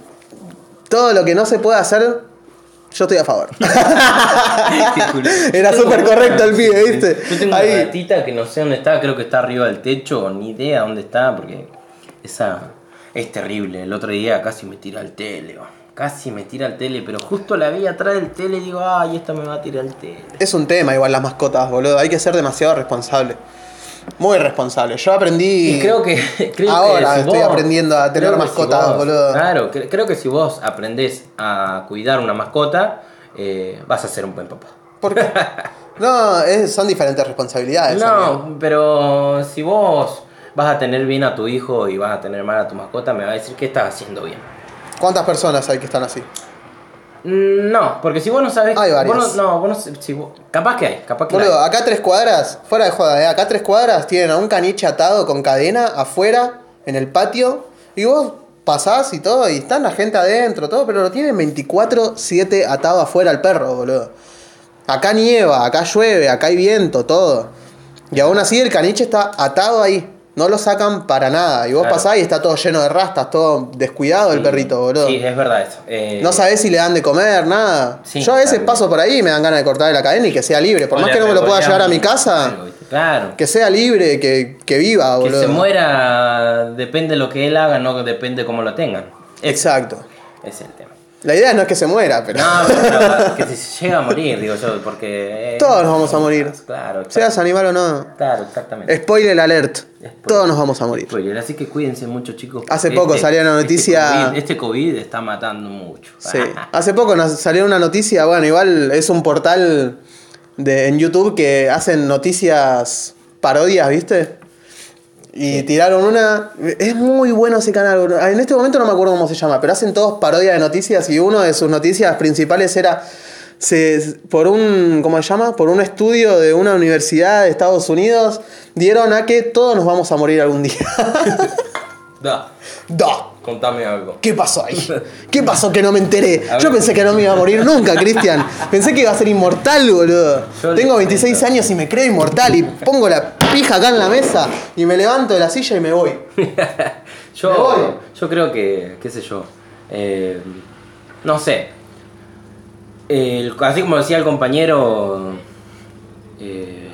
Todo lo que no se puede hacer, yo estoy a favor. Era súper correcto el pibe, ¿viste? Yo tengo Ahí. una gatita que no sé dónde está, creo que está arriba del techo, ni idea dónde está, porque esa es terrible. El otro día casi me tira el tele, casi me tira el tele, pero justo la vi atrás del tele y digo, ay, esta me va a tirar el tele. Es un tema igual las mascotas, boludo. Hay que ser demasiado responsable. Muy responsable. Yo aprendí. Y creo que. creo Ahora que si estoy vos- aprendiendo a tener mascotas, vos- boludo. Claro, cre- creo que si vos aprendés a cuidar una mascota, eh, vas a ser un buen papá. ¿Por qué? No, es- son diferentes responsabilidades. amigo. No, pero si vos vas a tener bien a tu hijo y vas a tener mal a tu mascota, me va a decir que estás haciendo bien. ¿Cuántas personas hay que están así? Mm, No, porque si vos no sabés. Hay varias. vos no, no, vos no sé- si vos- capaz que hay, capaz que Boludo, hay. acá tres cuadras, fuera de joda, ¿eh? acá tres cuadras tienen a un caniche atado con cadena afuera, en el patio, y vos pasás y todo, y están la gente adentro, todo, pero lo tienen 24-7 atado afuera al perro, boludo. Acá nieva, acá llueve, acá hay viento, todo. Y aún así el caniche está atado ahí. No lo sacan para nada. Y vos Claro. pasás y está todo lleno de rastas, todo descuidado el perrito, boludo. Sí, es verdad eso. Eh, No sabés si le dan de comer, nada. Sí, Yo a veces paso por ahí y me dan ganas de cortarle la cadena y que sea libre. Por más que no me lo pueda llevar a mi casa. Claro. que sea libre, que, que viva, Que boludo. se muera depende de lo que él haga, no depende cómo lo tengan. Exacto. Ese es el tema. La idea no es que se muera, pero. No, pero que si llega a morir, digo yo, porque. eh, Todos nos vamos a morir. Claro, Seas animal o no. claro, exactamente. Spoiler alert. Todos nos vamos a morir. Spoiler, así que cuídense mucho, chicos. Hace porque poco salió una noticia- Este COVID, este COVID está matando mucho. Sí. Hace poco nos salió una noticia, bueno, igual es un portal de, en YouTube que hacen noticias parodias, ¿viste? Y tiraron una. Es muy bueno ese canal. bro. En este momento no me acuerdo cómo se llama, pero hacen todos parodias de noticias y uno de sus noticias principales era. Se, por un. ¿Cómo se llama? Por un estudio de una universidad de Estados Unidos, dieron a que todos nos vamos a morir algún día. Da. da. Contame algo. ¿Qué pasó ahí? ¿Qué pasó que no me enteré? Yo pensé que no me iba a morir nunca, Cristian. Pensé que iba a ser inmortal, boludo. Yo Tengo le 26 cuento. años y me creo inmortal y pongo la pija acá en la mesa y me levanto de la silla y me voy. Me voy. Yo, yo creo que, qué sé yo, eh, no sé. El- así como decía el compañero, eh,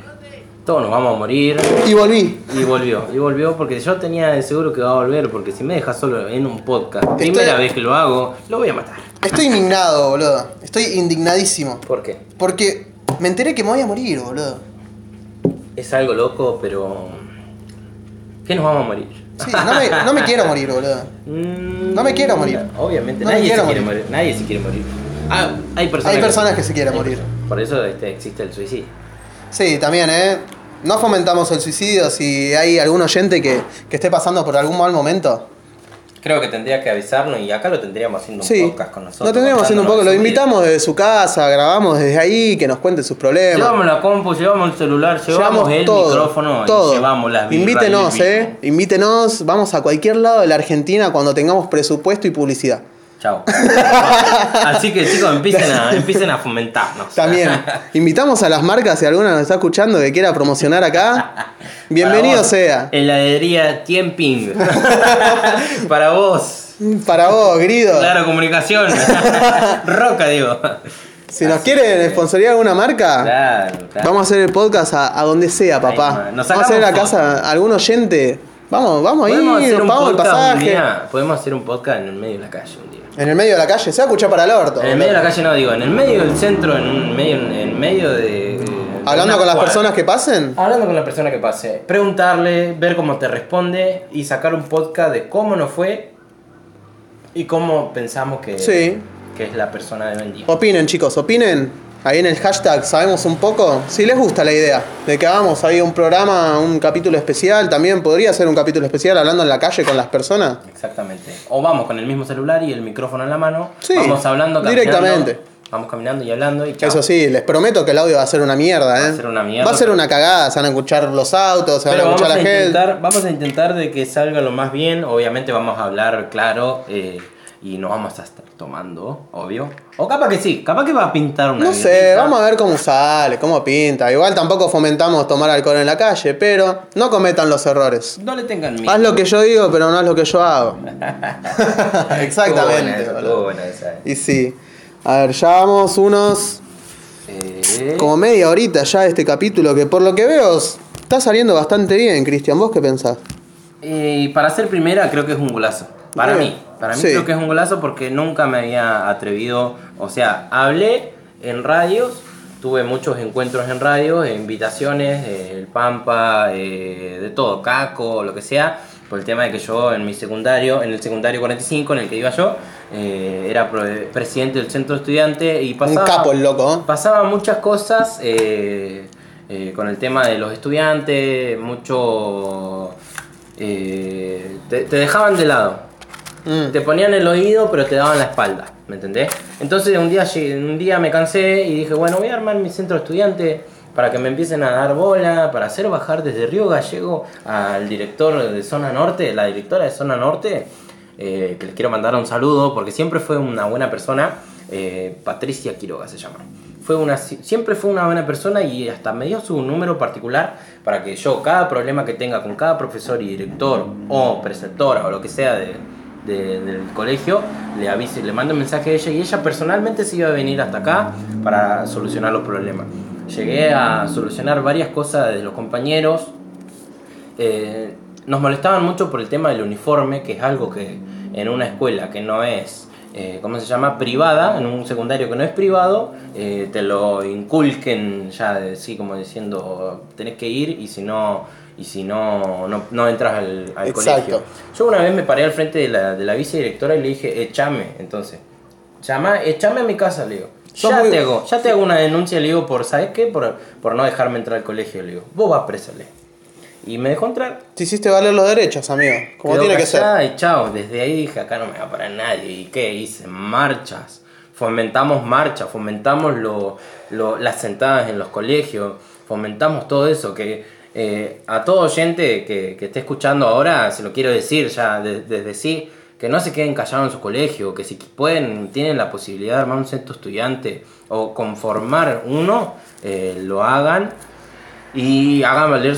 todos nos vamos a morir. Y volví. Y volvió, y volvió porque yo tenía de seguro que va a volver, porque si me deja solo en un podcast, primera vez que lo hago, lo voy a matar. Estoy indignado, boludo. Estoy indignadísimo. ¿Por qué? Porque me enteré que me voy a morir, boludo. Es algo loco, pero... ¿Qué nos vamos a morir? Sí, no me, no me quiero morir, boludo. Mm, No me quiero morir. Obviamente, No nadie se quiere morir. Nadie se quiere morir. Ah, hay personas, Hay personas que se quieren morir. personas. Por eso este, existe el suicidio. Sí, también, ¿eh? No fomentamos el suicidio si hay algún oyente que, que esté pasando por algún mal momento. Creo que tendría que avisarnos y acá lo tendríamos haciendo un Sí, podcast con nosotros. lo tendríamos haciendo un poco. Lo invitamos desde su casa, grabamos desde ahí, que nos cuente sus problemas. Llevamos la compu, llevamos el celular, llevamos, el todo, micrófono todo. y llevamos las Invítenos, eh. Invítenos, vamos a cualquier lado de la Argentina cuando tengamos presupuesto y publicidad. Chao. Así que chicos, empiecen a, empiecen a fomentarnos. También, invitamos a las marcas, si alguna nos está escuchando que quiera promocionar acá, bienvenido vos, sea. Heladería Tiemping. Para vos. Para vos, Grido. Claro, comunicación. Roca, digo. Si nos quieren sponsorear alguna marca, Claro, claro. vamos a hacer el podcast a, a donde sea, papá. Nos vamos a hacer a sacamos casa a algún oyente. Vamos, vamos ahí, nos pagamos el pasaje. Podemos hacer un podcast en el medio de la calle. En el medio de la calle, se va a escuchar para el orto. En el medio de la calle no digo, en el medio del centro, en un medio, en medio de. Hablando con las cuadra. personas que pasen. Hablando con la persona que pase, preguntarle, ver cómo te responde y sacar un podcast de cómo nos fue y cómo pensamos que, Sí. que es la persona de día. Opinen, chicos, opinen. Ahí en el hashtag sabemos un poco. Si les gusta la idea de que hagamos ahí un programa, un capítulo especial, también podría ser un capítulo especial hablando en la calle con las personas. Exactamente. O vamos con el mismo celular y el micrófono en la mano. Sí, vamos hablando directamente. Vamos caminando y hablando y chao. Eso sí, les prometo que el audio va a ser una mierda, ¿eh? Va a ser una mierda, Va a ser una cagada, se van a escuchar los autos, se van a escuchar a, la gente. vamos a intentar de que salga lo más bien. Obviamente vamos a hablar claro eh, y no vamos a estar tomando, obvio. O capaz que sí, capaz que va a pintar una No sé, vamos a ver cómo sale, cómo pinta. Igual tampoco fomentamos tomar alcohol en la calle, pero no cometan los errores. No le tengan miedo. Haz lo que yo digo, pero no haz lo que yo hago. Buena Exactamente. esa, boludo. estuvo buena esa. Y sí. A ver, ya vamos unos. Eh, como media horita ya de este capítulo, que por lo que veo está saliendo bastante bien, Cristian. ¿Vos qué pensás? eh, para ser primera creo que es un golazo. Para Bien. mí. Para mí Sí. creo que es un golazo porque nunca me había atrevido. O sea, hablé en radios. Tuve muchos encuentros en radios, invitaciones, eh, el Pampa, eh, de todo, Caco, lo que sea, por el tema de que yo en mi secundario, en el secundario 45 en el que iba yo, eh, era presidente del centro estudiante y pasaba... Un capo el loco, ¿eh? Pasaban muchas cosas con el tema de los estudiantes, mucho... te, te dejaban de lado. Mm. Te ponían el oído, pero te daban la espalda, ¿me entendés? Entonces un día, un día me cansé y dije, bueno, voy a armar mi centro estudiante para que me empiecen a dar bola, para hacer bajar desde Río Gallego al director de Zona Norte, la directora de Zona Norte, eh, que les quiero mandar un saludo porque siempre fue una buena persona, eh, Patricia Quiroga se llama. Fue una, siempre fue una buena persona y hasta me dio su número particular para que yo cada problema que tenga con cada profesor y director o preceptora o lo que sea de, de- del colegio, le avise, le mando un mensaje a ella y ella personalmente se iba a venir hasta acá para solucionar los problemas. Llegué a solucionar varias cosas de los compañeros, eh, nos molestaban mucho por el tema del uniforme, que es algo que en una escuela que no es, eh, ¿cómo se llama? Privada, en un secundario que no es privado, eh, te lo inculquen ya, de- sí, como diciendo, tenés que ir y si no, y si no, no, no entras al, al colegio. Yo una vez me paré al frente de la, de la vicedirectora y le dije, echame, entonces. Llama, echame a mi casa, le digo. Ya muy- te hago, ya te hago una denuncia, le digo, por, ¿sabes qué? Por, por no dejarme entrar al colegio, le digo. Vos vas presa, le. Y me dejó entrar. Te hiciste valer los derechos, amigo. Como Quedó tiene que ser. Y chao, desde ahí dije, acá no me va a parar nadie. ¿Y qué? Hice marchas. Fomentamos marchas, fomentamos lo, lo- las sentadas en los colegios, fomentamos todo eso. Que eh, a todo oyente que, esté escuchando ahora, se lo quiero decir ya de- desde sí, que no se queden callados en su colegio, que si pueden, tienen la posibilidad de armar un centro estudiante o conformar uno, eh, lo hagan y hagan valer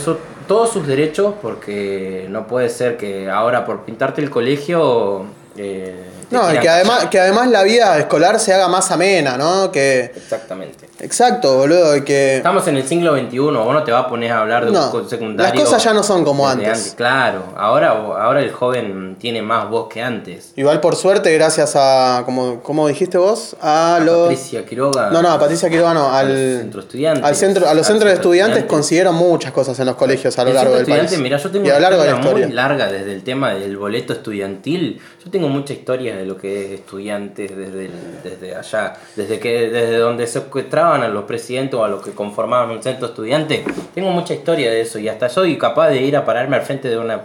todos sus derechos porque no puede ser que ahora por pintarte el colegio... eh, No, y que además, que además la vida escolar se haga más amena, ¿no? Que. Exactamente. Exacto, boludo, que. Estamos en el siglo XXI, vos no te vas a poner a hablar de No, un secundario. las cosas ya no son como antes. Claro, ahora, ahora el joven tiene más voz que antes. Igual por suerte, gracias a. como, como dijiste vos, a los. Patricia Quiroga. No, no, a Patricia Quiroga no, al. Centro estudiantes. al centro, a los centros de estudiantes estudiantes. consiguieron muchas cosas en los colegios a lo El largo del país. mira, yo tengo y a lo largo de la historia muy larga desde el tema del boleto estudiantil. Yo tengo mucha historia de lo que es estudiantes desde, el- desde allá, desde que desde donde secuestraban a los presidentes o a los que conformaban un centro estudiante. Tengo mucha historia de eso y hasta soy capaz de ir a pararme al frente de una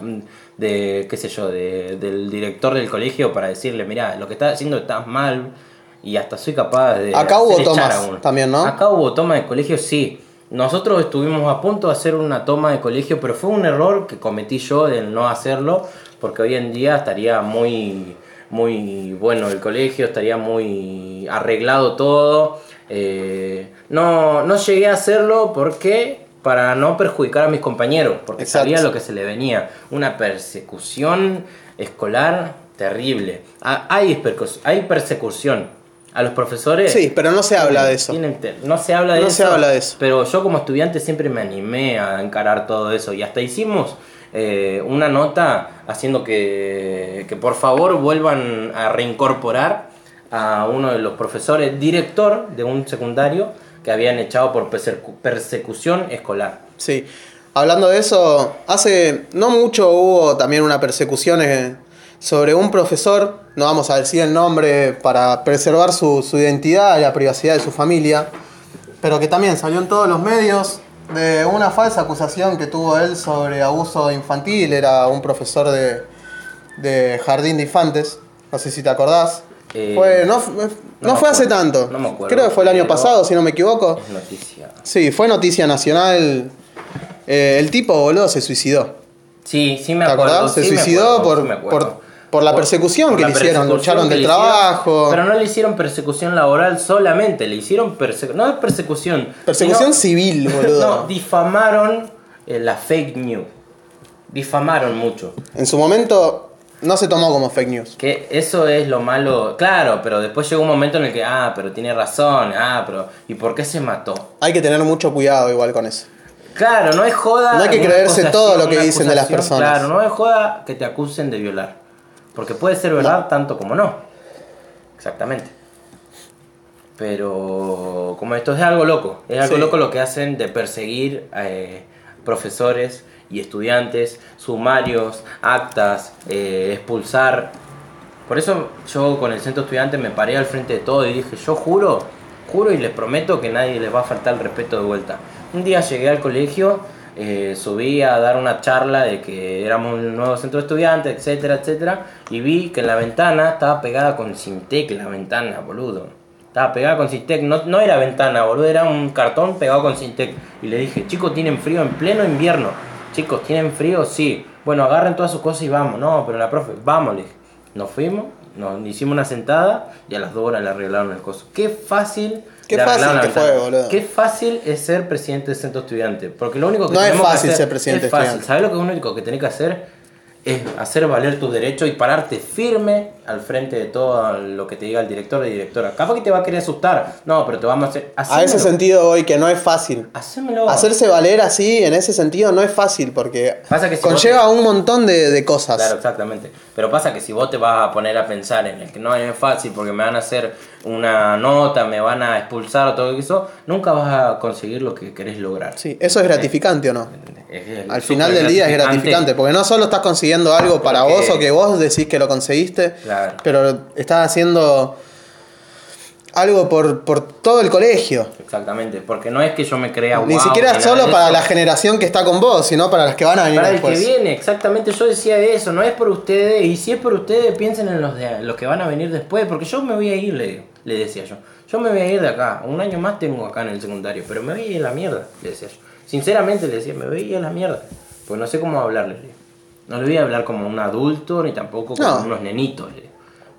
de qué sé yo, de- del director del colegio para decirle, mira, lo que estás haciendo está mal y hasta soy capaz de Acá hubo tomas a uno. también, ¿no? Acá hubo toma de colegio, sí. Nosotros estuvimos a punto de hacer una toma de colegio, pero fue un error que cometí yo de no hacerlo, porque hoy en día estaría muy, muy bueno el colegio, estaría muy arreglado todo. Eh, no, no llegué a hacerlo porque para no perjudicar a mis compañeros, porque Exacto. sabía lo que se le venía, una persecución escolar terrible. Ah, Hay, percus- hay persecución a los profesores. Sí, pero no se habla de eso. Tienen no se habla de No eso. se habla de eso. Pero yo como estudiante siempre me animé a encarar todo eso. Y hasta hicimos eh, una nota haciendo que, que por favor vuelvan a reincorporar a uno de los profesores, director de un secundario, que habían echado por persecu- persecución escolar. Sí. Hablando de eso, hace no mucho hubo también una persecución eh, sobre un profesor, no vamos a decir el nombre para preservar su, su identidad y la privacidad de su familia, pero que también salió en todos los medios de una falsa acusación que tuvo él sobre abuso infantil, era un profesor de, de jardín de infantes, no sé si te acordás. Eh, fue, no, no, no fue hace tanto, no me acuerdo, creo que fue el año pasado, si no me equivoco. Es noticia. Sí, fue noticia nacional. Eh, el tipo, boludo, se suicidó. Sí, sí me ¿Te acuerdo. acordás? Se sí suicidó acuerdo, por- sí por- por la persecución que la le hicieron, lucharon del trabajo. pero no le hicieron persecución laboral solamente, le hicieron persecución. No es persecución. Persecución sino- civil, boludo. No, difamaron eh, la fake news. Difamaron mucho. En su momento no se tomó como fake news. Que eso es lo malo. Claro, pero después llegó un momento en el que, ah, pero tiene razón, ah, pero. ¿Y por qué se mató? Hay que tener mucho cuidado igual con eso. Claro, no es joda. No hay que creerse todo lo que dicen de las personas. Claro, no es joda que te acusen de violar. Porque puede ser verdad tanto como no. Exactamente. Pero como esto es algo loco, es algo Sí. loco lo que hacen de perseguir eh, profesores y estudiantes, sumarios, actas, eh, expulsar. Por eso yo con el centro estudiante me paré al frente de todo y dije, yo juro, juro y les prometo que nadie les va a faltar el respeto de vuelta. Un día llegué al colegio, eh, subí a dar una charla de que éramos un nuevo centro de estudiantes, etcétera, etcétera, y vi que en la ventana estaba pegada con Sintec la ventana, boludo. Estaba pegada con Sintec, no, no era ventana, boludo, era un cartón pegado con Sintec. Y le dije, chicos, ¿tienen frío en pleno invierno? Chicos, ¿tienen frío? Sí. Bueno, agarren todas sus cosas y vamos. No, pero la profe, vamos. Nos fuimos, nos hicimos una sentada y a las dos horas le arreglaron el coso. Qué fácil. Qué fácil que fue, boludo. Qué fácil es ser presidente del centro estudiante. Porque lo único que No es que fácil hacer- ser presidente es fácil. estudiante. ¿Sabes lo que es lo único que tenés que hacer? Es hacer valer tus derechos y pararte firme al frente de todo lo que te diga el director o directora. Capaz que te va a querer asustar. No, pero te vamos a hacer. A ese hacémelo. sentido hoy que no es fácil. Hacémelo. Hacerse valer así, en ese sentido, no es fácil porque Pasa que si conlleva un montón de, de cosas. Claro, exactamente. Pero pasa que si vos te vas a poner a pensar en el que no es fácil porque me van a hacer una nota, me van a expulsar o todo eso, nunca vas a conseguir lo que querés lograr. Sí, ¿eso es gratificante o no? Es- es Al final del día es gratificante, porque no solo estás consiguiendo algo para vos o que vos decís que lo conseguiste, Claro. pero estás haciendo algo por, por todo el colegio. Exactamente, porque no es que yo me crea Ni siquiera solo para la generación que está con vos, sino para las que van a venir Para el que después. viene, exactamente, yo decía eso, no es por ustedes, y si es por ustedes, piensen en los, de, los que van a venir después, porque yo me voy a ir, le, digo, le decía yo. Yo me voy a ir de acá, un año más tengo acá en el secundario, pero me voy a ir a la mierda, le decía yo. Sinceramente le decía, me voy a ir a la mierda, pues no sé cómo hablarle. No le voy a hablar como un adulto ni tampoco como No. unos nenitos. le-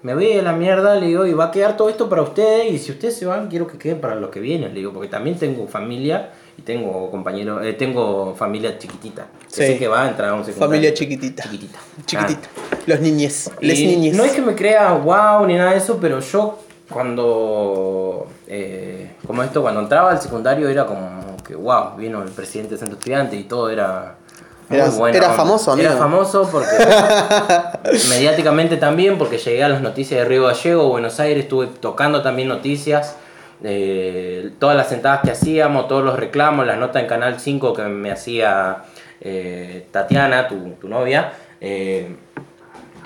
Me voy a la mierda, le digo, y va a quedar todo esto para ustedes. Y si ustedes se van, quiero que queden para los que vienen, le digo, porque también tengo familia y tengo compañeros, eh, tengo familia chiquitita. Que Sí. sé que va a entrar a un secundario. Familia chiquitita. Chiquitita. Chiquitita. Los niñes. Y Les niñes. No es que me crea wow ni nada de eso, pero yo cuando. eh, como esto, cuando entraba al secundario era como que wow, vino el presidente del centro estudiante y todo era. Buena era famoso, amigo. Era famoso porque. mediáticamente también, porque llegué a las noticias de Río Gallego, Buenos Aires, estuve tocando también noticias. eh, todas las sentadas que hacíamos, todos los reclamos, las notas en Canal 5 que me hacía eh, Tatiana, tu, tu novia. eh,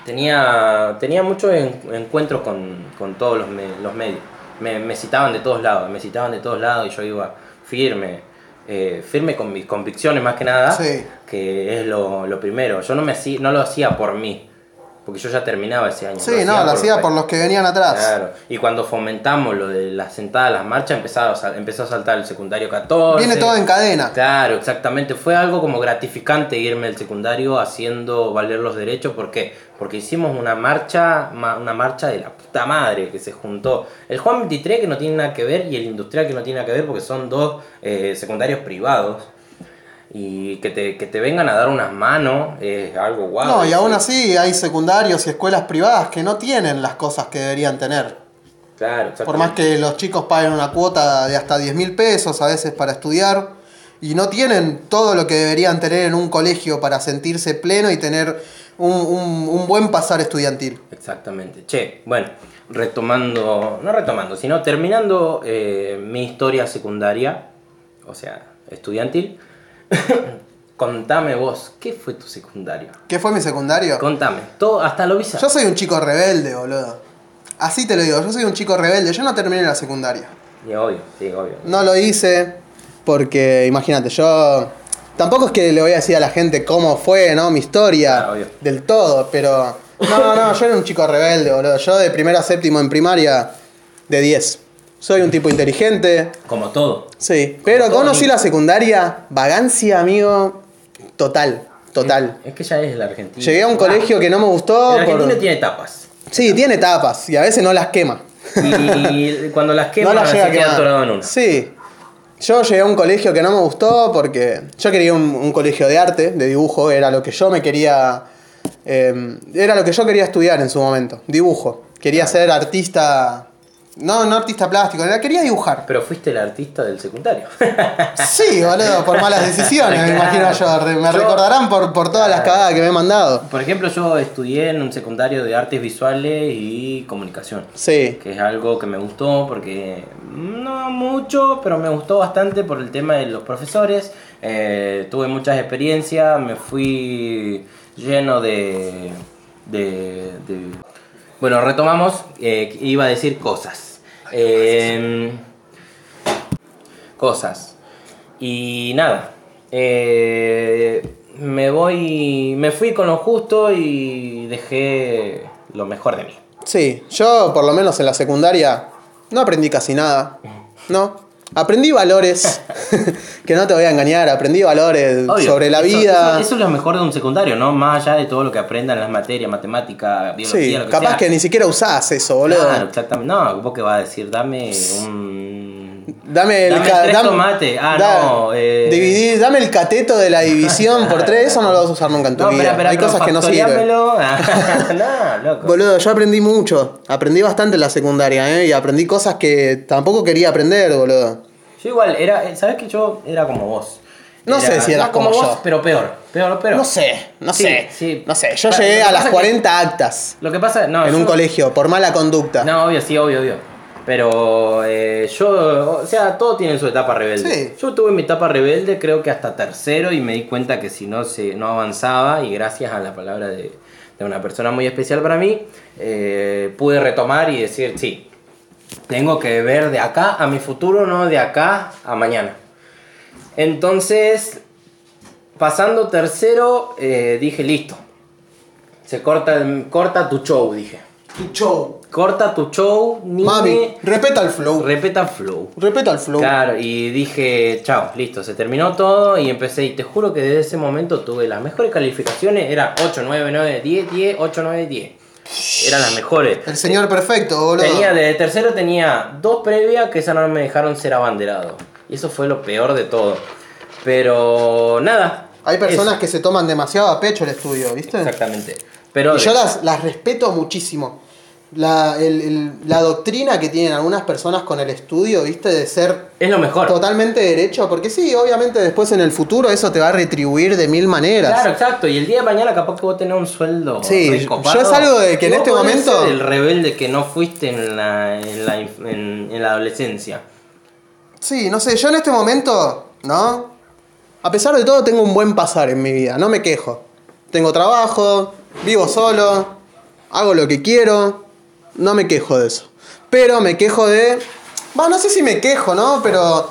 tenía, tenía muchos en- encuentros con, con todos los, me- los medios. Me, me citaban de todos lados, me citaban de todos lados y yo iba firme, eh, firme con mis convicciones más que nada, Sí. que es lo, lo primero. Yo no, me no lo hacía por mí, porque yo ya terminaba ese año. Sí, no, lo hacía por los que venían atrás. Claro, y cuando fomentamos lo de las sentadas, las marchas, empezaba a empezó a saltar el secundario 14. Viene todo en cadena. Claro, exactamente. Fue algo como gratificante irme al secundario haciendo valer los derechos. ¿Por qué? Porque hicimos una marcha, ma- una marcha de la puta madre que se juntó. El Juan 23 que no tiene nada que ver y el Industrial que no tiene nada que ver porque son dos eh, secundarios privados. Y que te, que te vengan a dar unas manos es algo guau. No, y aún así hay secundarios y escuelas privadas que no tienen las cosas que deberían tener. Claro, Por más que los chicos paguen una cuota de hasta 10 mil pesos a veces para estudiar y no tienen todo lo que deberían tener en un colegio para sentirse pleno y tener un, un- un buen pasar estudiantil. Exactamente. Che, bueno, retomando, no retomando, sino terminando eh, mi historia secundaria, o sea, estudiantil. Contame vos, ¿qué fue tu secundario? ¿Qué fue mi secundario? Contame, todo, hasta lo bizarro. Yo soy un chico rebelde, boludo. Así te lo digo, yo soy un chico rebelde. Yo no terminé la secundaria. Y obvio, sí, obvio. No lo hice porque, imagínate, yo tampoco es que le voy a decir a la gente cómo fue, ¿no? Mi historia Ah, del todo, pero no, no, yo era un chico rebelde, boludo. Yo de primero a séptimo en primaria, de 10. Soy un tipo inteligente, Como todo. sí, pero todo conocí la secundaria, vagancia, amigo, total, total. Es que ya es la Argentina. Llegué a un colegio que no me gustó. El por- argentino tiene etapas. Sí, tiene tapas y a veces no las quema. Y cuando las queman, no la llega se queda atorado en una. Sí. Yo llegué a un colegio que no me gustó porque yo quería un, un colegio de arte, de dibujo, era lo que yo me quería. eh, era lo que yo quería estudiar en su momento, dibujo. Quería ser artista. No, no artista plástico, era- quería dibujar. Pero fuiste el artista del secundario. Sí, boludo, por malas decisiones, me imagino yo. Me Yo- recordarán por, por todas las cagadas que me he mandado. Por ejemplo, yo estudié en un secundario de artes visuales y comunicación. Sí, que es algo que me gustó porque no mucho, pero me gustó bastante por el tema de los profesores. Eh, tuve muchas experiencias, me fui lleno de... de, de- Bueno, retomamos, eh, iba a decir cosas. Eh, cosas. Y nada, eh, me voy, me fui con lo justo y dejé lo mejor de mí. sí. Yo, por lo menos en la secundaria, no aprendí casi nada. No. Aprendí valores, que no te voy a engañar, aprendí valores Obvio, sobre la eso- vida. Eso, eso es lo mejor de un secundario, ¿no? Más allá de todo lo que aprendan en las materias, matemática, biología, sí, lo que capaz sea. que ni siquiera usás eso, boludo. Claro, exactamente. No, vos que vas a decir, dame un. Dame el Dame tres. Ah, da- no. Eh... dame el cateto de la división por tres, eso no lo vas a usar nunca en tu No, vida. Hay pero cosas que no sirven. no, loco. Boludo, yo aprendí mucho. Aprendí bastante en la secundaria, ¿eh? Y aprendí cosas que tampoco quería aprender, boludo. Yo igual, era, eh, ¿sabes que yo era como vos? No sé si eras no como vos, pero peor. Peor, peor. No sé, no Sí, sé. sí. No sé, yo llegué a las pasa que- 40 actas Lo que pasa, no. en un colegio por mala conducta. No, obvio, sí, obvio, obvio. Pero eh, yo, o sea, todo tiene su etapa rebelde. Sí. Yo tuve mi etapa rebelde creo que hasta tercero y me di cuenta que si no se no avanzaba y gracias a la palabra de, de una persona muy especial para mí, eh, pude retomar y decir, sí, tengo que ver de acá a mi futuro, no de acá a mañana. Entonces, pasando tercero, eh, dije, listo. Se corta, corta tu show, dije. Tu show. Corta tu show, ni Mami, respeta el flow. Repeta flow. Respeta el flow. Claro, y dije, chao, listo, se terminó todo y empecé. Y te juro que desde ese momento tuve las mejores calificaciones. Era 8, 9, 9, 10, 10, 8, 9, 10. Eran las mejores. El señor perfecto, boludo. Tenía, de tercero tenía dos previas que esas no me dejaron ser abanderado. Y eso fue lo peor de todo. Pero nada. Hay personas eso, que se toman demasiado a pecho el estudio, ¿viste? Exactamente. Pero Y yo las, las respeto muchísimo. La, el- el- la doctrina que tienen algunas personas con el estudio, ¿viste? De ser es lo mejor. totalmente derecho. Porque sí, obviamente después en el futuro eso te va a retribuir de mil maneras. Claro, exacto. Y el día de mañana capaz que vos tenés un sueldo. Sí, yo- es algo de que en este momento- El rebelde que no fuiste en la, en la, en la adolescencia. Sí, no sé, yo en este momento, ¿no? A pesar de todo tengo un buen pasar en mi vida, no me quejo. Tengo trabajo, vivo solo, hago lo que quiero, no me quejo de eso. Pero me quejo de... Va, no sé si me quejo, ¿no? Pero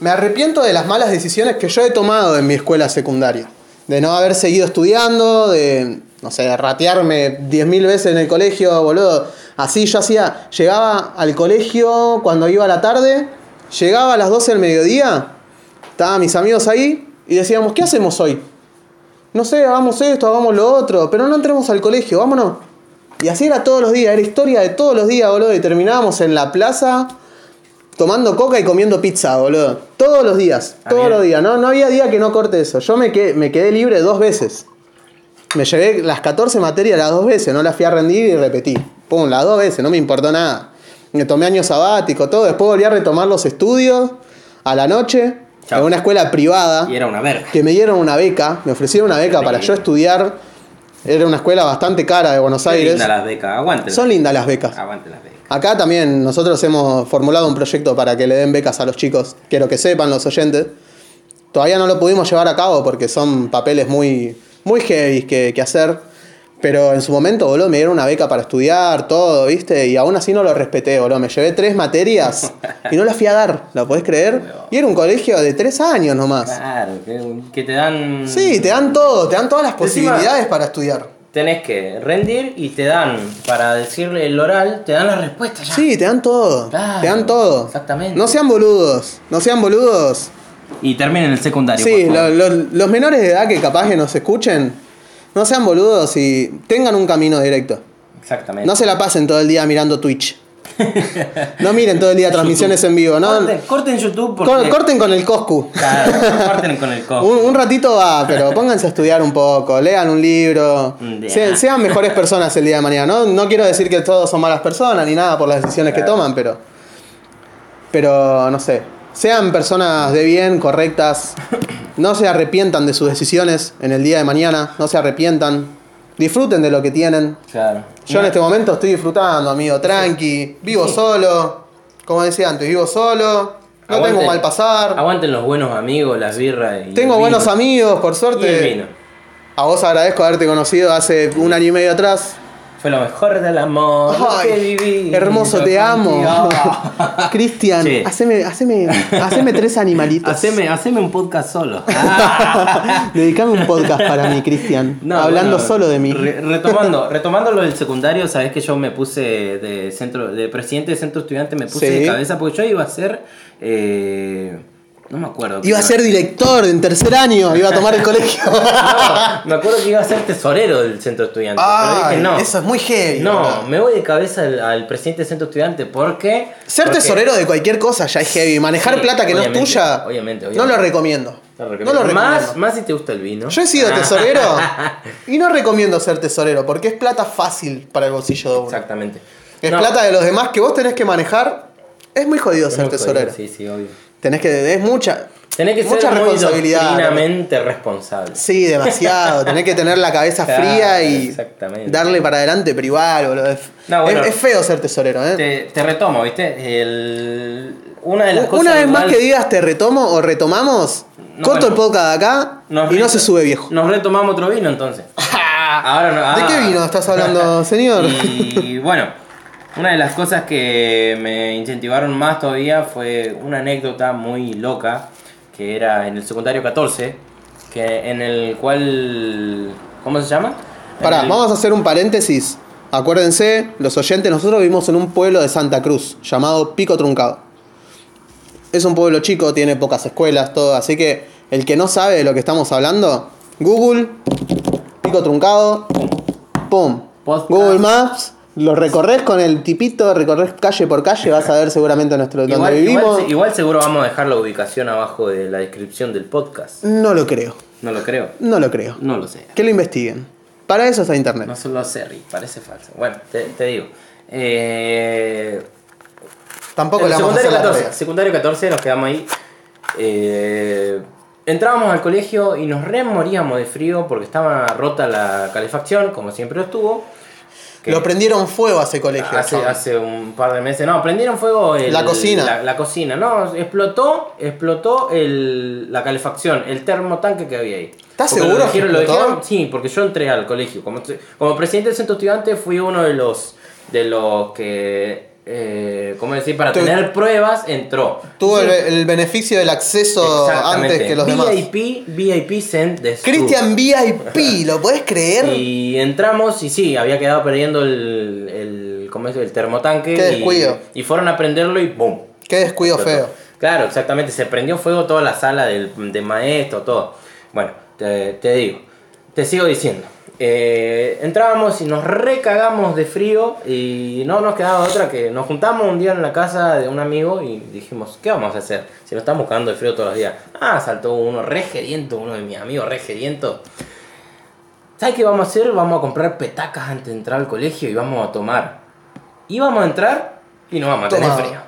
me arrepiento de las malas decisiones que yo he tomado en mi escuela secundaria. De no haber seguido estudiando, de, no sé, de ratearme 10.000 veces en el colegio, boludo. Así yo hacía, llegaba al colegio cuando iba a la tarde, llegaba a las 12 del mediodía, estaban mis amigos ahí y decíamos, ¿qué hacemos hoy? No sé, hagamos esto, hagamos lo otro, pero no entremos al colegio, vámonos. Y así era todos los días, era historia de todos los días, boludo. Y terminábamos en la plaza tomando coca y comiendo pizza, boludo. Todos los días, Ah, todos los días. No, no había día que no corte eso. Yo me quedé, me quedé libre dos veces. Me llevé las 14 materias las dos veces, no las fui a rendir y repetí. Pum, las dos veces, no me importó nada. Me tomé año sabático, todo. Después volví a retomar los estudios a la noche Chao. en una escuela privada Y era una verga. que me dieron una beca, me ofrecieron una beca para yo estudiar. Era una escuela bastante cara de Buenos Aires. linda las becas, aguante. Son lindas las becas. Aguante las becas. Acá también nosotros hemos formulado un proyecto para que le den becas a los chicos. Quiero que sepan los oyentes. Todavía no lo pudimos llevar a cabo porque son papeles muy, muy heavy que, que hacer. Pero en su momento, boludo, me dieron una beca para estudiar, todo, ¿viste? Y aún así no lo respeté, boludo. Me llevé tres materias y no las fui a dar, ¿la podés creer? Y era un colegio de tres años nomás. Claro, que, que te dan. Sí, te dan todo, te dan todas las posibilidades para estudiar. Tenés que rendir y te dan, para decirle el oral, te dan la respuesta ya. Sí, te dan todo. Claro, te dan todo. exactamente. No sean boludos, no sean boludos. Y termina en el secundario. Sí, por favor. lo- lo- los menores de edad que capaz que nos escuchen, no sean boludos y tengan un camino directo. Exactamente. No se la pasen todo el día mirando Twitch. No miren todo el día transmisiones en vivo, ¿no? Corten, corten YouTube porque. Cor- Corten con el Coscu. Claro, corten con el cojo. Un, un ratito va, pero pónganse a estudiar un poco, lean un libro. Se- sean mejores personas el día de mañana. No, no quiero decir que todos son malas personas ni nada por las decisiones que toman, pero. Pero no sé. Sean personas de bien, correctas. No se arrepientan de sus decisiones en el día de mañana. No se arrepientan. Disfruten de lo que tienen. Claro. Yo en este momento estoy disfrutando, amigo, tranqui. Vivo solo. Como decía antes, vivo solo. No tengo mal pasar. Aguanten los buenos amigos, las birras y. Tengo buenos amigos, por Y el suerte. vino. A vos agradezco haberte conocido hace un año y medio atrás. Fue lo mejor del amor Ay, que viví. hermoso, te amo. Cristian, Sí. haceme, haceme, haceme tres animalitos. Haceme, haceme un podcast solo. Dedicame un podcast para mí, Cristian. No, hablando bueno, solo de mí. re- retomando, retomando lo del secundario, sabes que yo me puse de centro, de presidente de centro estudiante, me puse Sí. de cabeza porque yo iba a ser, eh, no me acuerdo. Iba a ser director en tercer año, iba a tomar el colegio. No, me acuerdo que iba a ser tesorero del centro estudiante. pero Ay, dije no. eso es muy heavy. No, me voy de cabeza al, al presidente del centro estudiante porque. Ser porque- tesorero de cualquier cosa ya es heavy. Manejar Sí, plata que no es tuya. obviamente, No lo recomiendo. No No lo más, más si te gusta el vino. Yo he sido tesorero y no recomiendo ser tesorero porque es plata fácil para el bolsillo de uno. Exactamente. Es No, plata de los demás que vos tenés que manejar. Es muy jodido es ser muy tesorero. jodido, Sí, sí, obvio. Tenés que. Es mucha. Tenés que mucha ser muy responsabilidad. doctrinamente responsable. Sí, demasiado. Tenés que tener la cabeza Claro, fría y darle para adelante, pero igual, boludo. Es, No, bueno. es- es feo ser tesorero, ¿eh? Te, te retomo, ¿viste? El, una de las Una cosas. vez más que digas te retomo o retomamos, No, corto bueno. el podcast de acá y no se sube viejo. Nos retomamos otro vino entonces. Ahora no. ¿De ah. qué vino estás hablando, señor? Y bueno, una de las cosas que me incentivaron más todavía fue una anécdota muy loca, que era en el secundario 14, que en el cual... ¿Cómo se llama? Pará, El- vamos a hacer un paréntesis. Acuérdense, los oyentes, nosotros vivimos en un pueblo de Santa Cruz llamado Pico Truncado. Es un pueblo chico, tiene pocas escuelas, todo, así que el que no sabe de lo que estamos hablando, Google, Pico Truncado, pum. Podcast. Google Maps, lo recorres con el tipito, recorres calle por calle, vas a ver seguramente nuestro Igual, donde vivimos. igual- igual seguro vamos a dejar la ubicación abajo de la descripción del podcast. No lo creo, No lo creo. no lo creo. No lo sé. Que lo investiguen. Para eso está internet. No se lo sé, Rick. Parece falso. Bueno, te, te digo. Eh, Tampoco le vamos a hacer secundario, la 14, tarea. secundario 14 nos quedamos ahí. Eh, entrábamos al colegio y nos remoríamos de frío porque estaba rota la calefacción, como siempre lo estuvo. Que Lo prendieron fuego a ese colegio. hace, hace un par de meses. No, prendieron fuego el- La cocina. La, la cocina. No, explotó, explotó el, la calefacción, el termotanque que había ahí. ¿Estás Porque seguro Lo que dijeron, lo explotó? dijeron, sí, porque yo entré al colegio. Como, como presidente del centro estudiante fui uno de los de los que, eh, ¿cómo decir? Para Tu- tener pruebas entró. Tuvo Sí, el, el beneficio del acceso antes que los demás. VIP, VIP sent de school. Cristian VIP, ¿lo podés creer? Y entramos y sí, había quedado perdiendo el, el, ¿cómo es? el termotanque. Qué y- descuido. Y, fueron a prenderlo y ¡boom! Qué descuido feo. Claro, exactamente. Se prendió fuego toda la sala del, de maestro, todo. Bueno, te, te digo, te sigo diciendo. Eh, entrábamos y nos recagamos de frío y no nos quedaba otra que nos juntamos un día en la casa de un amigo y dijimos, ¿qué vamos a hacer? Si nos estamos cagando de frío todos los días. Ah, saltó uno re geriento, uno de mis amigos re geriento. ¿Sabes qué vamos a hacer? Vamos a comprar petacas antes de entrar al colegio y vamos a tomar. Y vamos a entrar y no vamos a tener frío.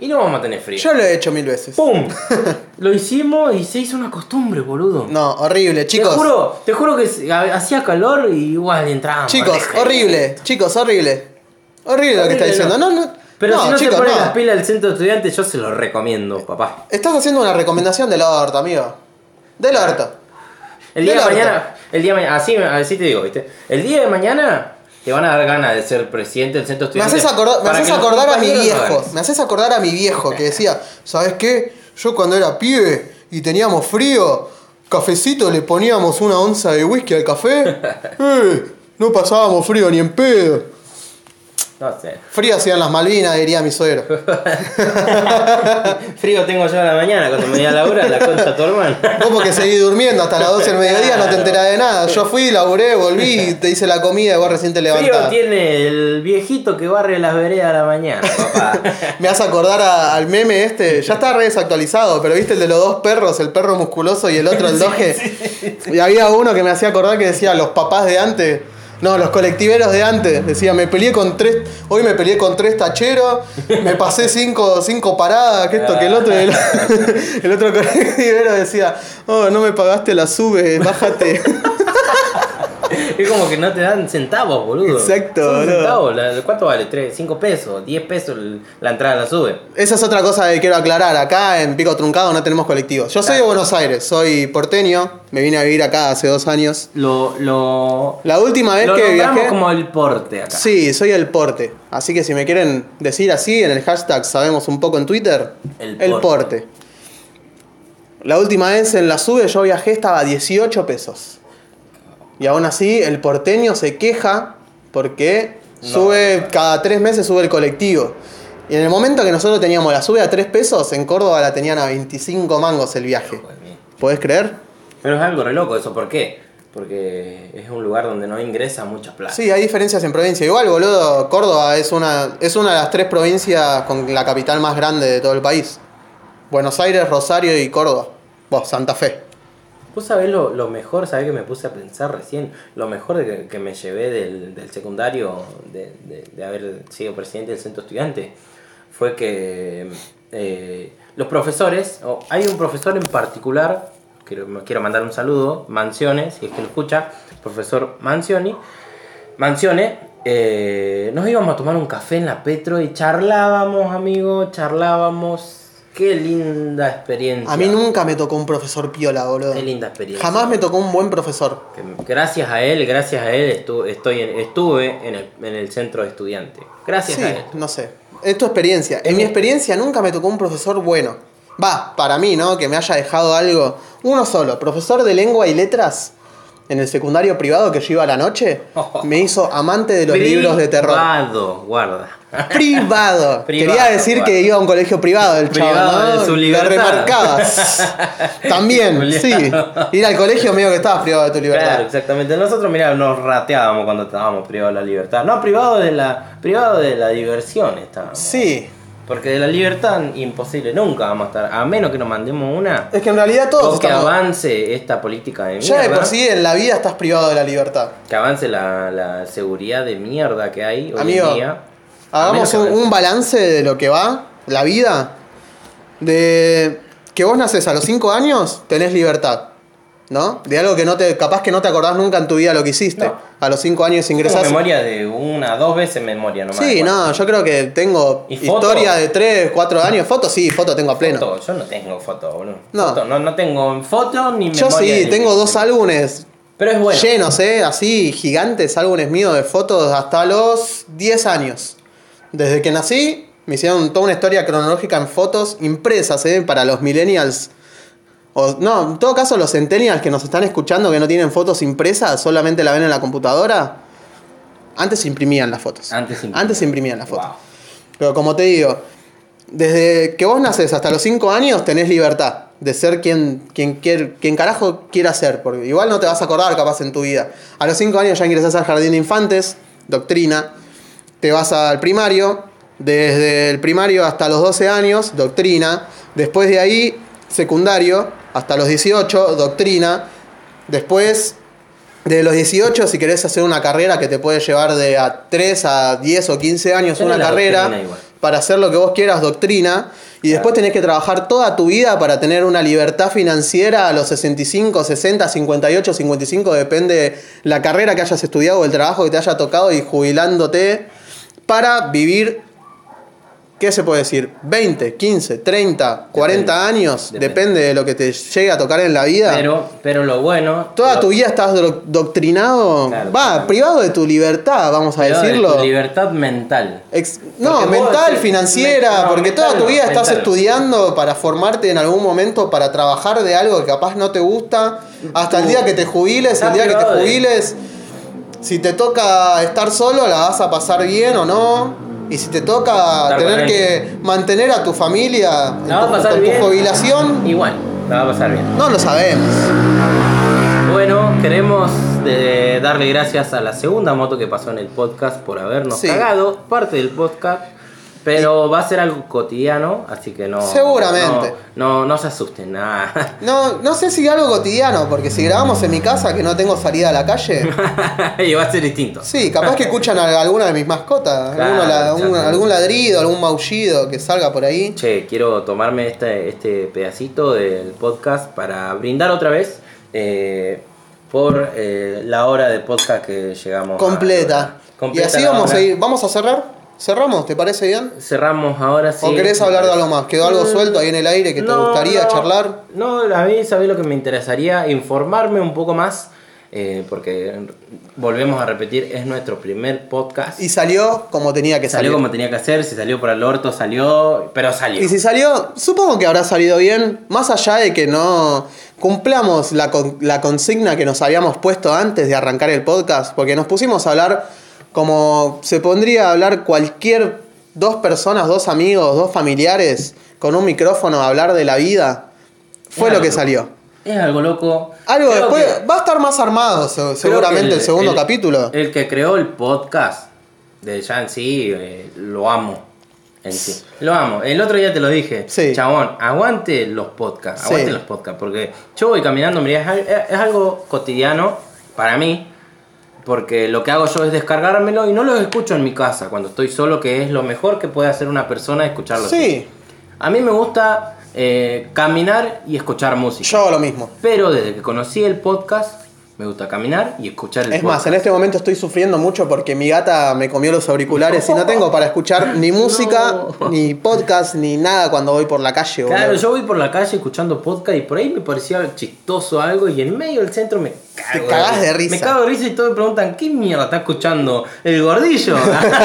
Y no vamos a tener frío. Yo lo he hecho mil veces. ¡Pum! Lo hicimos y se hizo una costumbre, boludo. No, horrible, chicos. Te juro, te juro que hacía calor y igual entrábamos. Chicos, horrible. Chicos, horrible. Horrible lo que está diciendo. No, no. Pero no, si no chicos, se pone no. las pilas del centro de estudiantes, yo se lo recomiendo, papá. Estás haciendo una recomendación del orto, amigo. Del orto. El día de orto. mañana, el día de mañana, así, así te digo, ¿viste? El día de mañana te van a dar ganas de ser presidente del centro de Me haces acordar, me haces acordar a mi viejo. Me haces acordar a mi viejo que decía, ¿sabes qué? Yo cuando era pibe y teníamos frío, cafecito le poníamos una onza de whisky al café. Eh, no pasábamos frío ni en pedo. No sé. Frío hacían las Malvinas, diría mi suegro. Frío tengo yo a la mañana cuando me voy a laburar, la concha tu hermano. Vos porque seguís durmiendo hasta las 12 del mediodía, no te enterás de nada. Yo fui, laburé, volví, te hice la comida y vos recién te Frío levantás. tiene el viejito que barre las veredas a la mañana, papá. Me hace acordar a- al meme este, ya está re desactualizado, pero viste el de los dos perros, el perro musculoso y el otro el doge. Y había uno que me hacía acordar que decía los papás de antes. No, los colectiveros de antes. Decía, me peleé con tres. Hoy me peleé con tres tacheros. Me pasé cinco, cinco paradas, que esto, que el otro. El, el otro colectivero decía, oh, no me pagaste la sube, bájate. Es como que no te dan centavos, boludo. Exacto, Son boludo. centavos. la- ¿Cuánto vale? ¿Tres? ¿Cinco pesos? ¿10 pesos el- la entrada la sube? Esa es otra cosa que quiero aclarar. Acá en Pico Truncado no tenemos colectivos. Yo soy de Buenos Aires, soy porteño. Me vine a vivir acá hace dos años. Lo, lo, La última vez lo que viajé. como el porte acá. Sí, soy el porte. Así que si me quieren decir así en el hashtag sabemos un poco en Twitter, El el, porte. porte. La última vez en la sube yo viajé estaba a 18 pesos. Y aún así el porteño se queja porque No, sube, cada tres meses sube el colectivo. Y en el momento que nosotros teníamos la sube a 3 pesos, en Córdoba la tenían a 25 mangos el viaje. ¿Podés creer? Pero es algo re loco eso, ¿por qué? Porque es un lugar donde no ingresa mucha plata. Sí, hay diferencias en provincia. Igual, boludo, Córdoba es una, es una de las tres provincias con la capital más grande de todo el país. Buenos Aires, Rosario y Córdoba. Vos, Santa Fe. Vos sabés lo, lo mejor, sabés que me puse a pensar recién, lo mejor que, que me llevé del, del secundario, de, de- haber sido presidente del centro estudiante, fue que eh, los profesores, o hay un profesor en particular, quiero, quiero mandar un saludo, Mancione, si es que lo escucha, profesor Mancioni, Mancione, eh, nos íbamos a tomar un café en la Petro y charlábamos, amigo, charlábamos. Qué linda experiencia. A mí nunca me tocó un profesor piola, boludo. Qué linda experiencia. Jamás me tocó un buen profesor. Gracias a él, gracias a él estu- estoy en- estuve en el, en el centro de estudiante. Gracias Sí, a él. no sé. Es tu experiencia. En mi experiencia nunca me tocó un profesor bueno. Va, para mí, ¿no? Que me haya dejado algo. Uno solo, profesor de lengua y letras. en el secundario privado que yo iba a la noche, me hizo amante de los libros de terror. Guarda. Privado. Privado, Quería decir que iba a un colegio privado el chavo, Privado ¿no? de su Lo remarcabas. También, sí. Ir al colegio medio que estabas privado de tu libertad. Claro, exactamente. Nosotros, mira, nos rateábamos cuando estábamos privados de la libertad. No, privado de la, privado de la diversión estábamos. Sí. Porque de la libertad, imposible, nunca vamos a estar. A menos que nos mandemos una. Es que en realidad todos O que estamos... avance esta política de Ya de mierda. por sí en la vida estás privado de la libertad. Que avance la, la seguridad de mierda que hay hoy Amigo, en día. Hagamos un, balance de lo que va, la vida. De que vos naces a los 5 años, tenés libertad. ¿No? De algo que no te. capaz que no te acordás nunca en tu vida lo que hiciste. No. A los 5 años Tengo ingresás. memoria de una, dos veces memoria nomás. Sí, no, yo creo que tengo historia de 3, 4 años. Fotos sí, foto tengo a pleno. foto, yo no tengo foto, boludo. No. Foto, no, no tengo foto ni Yo memoria. sí, ni- tengo dos álbumes Pero es bueno. llenos, ¿eh? Así, gigantes, álbumes míos de fotos hasta los 10 años. Desde que nací, me hicieron toda una historia cronológica en fotos impresas, ¿eh? Para los millennials. O, no, en todo caso, los centennials que nos están escuchando que no tienen fotos impresas, solamente la ven en la computadora. Antes imprimían las fotos. Antes imprimían. Antes imprimían las fotos. Wow. Pero como te digo, desde que vos naces hasta los 5 años tenés libertad de ser quien, quien, quier- quien carajo quiera ser. Porque igual no te vas a acordar capaz en tu vida. A los 5 años ya ingresás al jardín de infantes, doctrina. Te vas al primario. Desde el primario hasta los 12 años, doctrina. Después de ahí, secundario, hasta los 18, doctrina. Después de los 18, si querés hacer una carrera que te puede llevar de a 3 a 10 o 15 años, Pero una carrera para hacer lo que vos quieras, doctrina. Y después tenés que trabajar toda tu vida para tener una libertad financiera a los 65, 60, 58, 55, depende la carrera que hayas estudiado o el trabajo que te haya tocado y jubilándote para vivir, ¿qué se puede decir? 20, 15, 30, 40 años, Depende. depende de lo que te llegue a tocar en la vida. Pero, pero lo bueno. Toda lo- tu vida estás do- doctrinado, Claro, va, claro. privado de tu libertad, vamos a pero de decirlo. tu libertad mental. Ex- no, Porque mental, financiera, me- no, porque mental toda tu no, vida estás mental. estudiando para formarte en algún momento, para trabajar de algo que capaz no te gusta, hasta el día que te jubiles, el día que te de- jubiles, si te toca estar solo, la vas a pasar bien o no. Y si te toca Estar tener que mantener a tu familia en tu- pasar con bien. tu jubilación, Igual, la va a pasar bien. no lo sabemos. Bueno, queremos de darle gracias a la segunda moto que pasó en el podcast por habernos Sí. cagado parte del podcast. Pero va a ser algo cotidiano, así que no. Seguramente. No, no, no se asusten, nada. No, no sé si algo cotidiano, porque si grabamos en mi casa que no tengo salida a la calle, y va a ser distinto. Sí, capaz que escuchan a alguna de mis mascotas, Claro, alguno la- un- exactamente. algún ladrido, algún maullido que salga por ahí. Che, quiero tomarme este, este pedacito del podcast para brindar otra vez eh, por eh, la hora de podcast que llegamos. a Completa. lograr. Y Completa así vamos a ir. ¿Vamos a cerrar? ¿Cerramos? ¿Te parece bien? Cerramos ahora sí. ¿O querés hablar de algo más? ¿Quedó algo Mm, suelto ahí en el aire que te gustaría no, charlar? No, a mí, ¿sabés lo que me interesaría? Informarme un poco más, eh, porque volvemos a repetir, es nuestro primer podcast. Y salió como tenía que salió salir. como tenía que hacer, si salió por el orto, salió, pero salió. Y si salió, supongo que habrá salido bien, más allá de que no cumplamos la, con- la consigna que nos habíamos puesto antes de arrancar el podcast, porque nos pusimos a hablar como se pondría a hablar cualquier dos personas, dos amigos, dos familiares con un micrófono a hablar de la vida. Fue Es lo que salió. Es algo loco. Algo Creo después, que- va a estar más armado se- seguramente el, segundo capítulo. El que creó el podcast, de ya en sí, eh, lo amo. En sí. Lo amo. El otro día te lo dije. Sí. Chabón, aguante los podcasts. Sí. Aguante los podcasts. Porque yo voy caminando, mirá, es, es algo cotidiano para mí. Porque lo que hago yo es descargármelo y no lo escucho en mi casa cuando estoy solo, que es lo mejor que puede hacer una persona escucharlo. Sí, A mí me gusta eh, caminar y escuchar música. yo hago lo mismo. Pero desde que conocí el podcast, me gusta caminar y escuchar el Es podcast. más, en este momento estoy sufriendo mucho porque mi gata me comió los auriculares y no tengo para escuchar ni música, No. ni podcast, ni nada cuando voy por la calle. Claro, boludo. yo voy por la calle escuchando podcast y por ahí me parecía chistoso algo y en medio del centro me cago. Te cagás de risa. Me cago de risa y todos me preguntan, ¿qué mierda está escuchando? ¿El gordillo?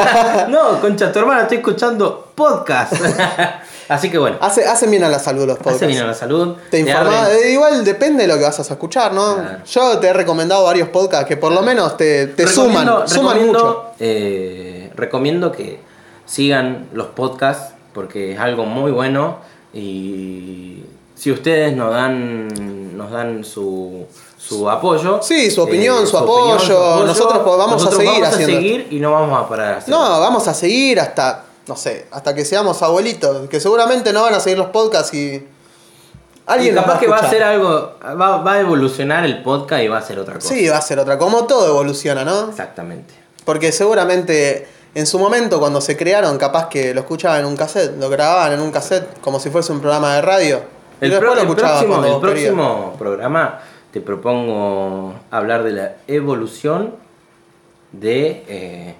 no, concha, tu hermana, estoy escuchando podcast. Así que bueno, Hace, hacen bien a la salud los podcasts. hace bien a la salud. Te informa, eh, igual depende de lo que vas a escuchar, ¿no? Claro. Yo te he recomendado varios podcasts que por lo menos te, te suman, suman recomiendo, mucho. eh, recomiendo que sigan los podcasts porque es algo muy bueno y si ustedes nos dan nos dan su, su apoyo Sí, su opinión, su apoyo, nosotros vamos a seguir vamos haciendo a seguir y no vamos a parar hacerlo. No, vamos a seguir hasta, no sé, hasta que seamos abuelitos, que seguramente no van a seguir los podcasts y Y alguien los capaz que va a ser algo va, va a evolucionar el podcast y va a ser otra cosa Sí, va a ser otra, como todo evoluciona, ¿no? exactamente Porque seguramente en su momento cuando se crearon, capaz que lo escuchaban en un cassette, lo grababan en un cassette como si fuese un programa de radio. y El, pro- lo el próximo, el próximo programa te propongo hablar de la evolución de, eh,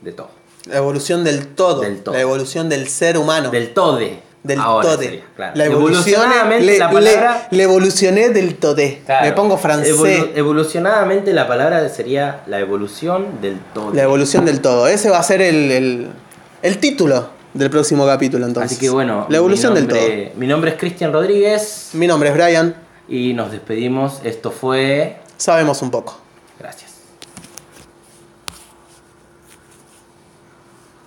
de todo. La evolución del todo, Del todo. La evolución del ser humano. Del tode. del Ahora tode. sería, claro. La evolución. Le, la palabra. le- le evolucioné del todé. claro, Me pongo francés. evolu- evolucionadamente la palabra sería la evolución del todo. La evolución del todo. Ese va a ser el, el, el título del próximo capítulo entonces. Así que bueno, La evolución del todo. Mi nombre es Cristian Rodríguez Mi nombre es Brian. Y nos despedimos. Esto fue Sabemos un poco.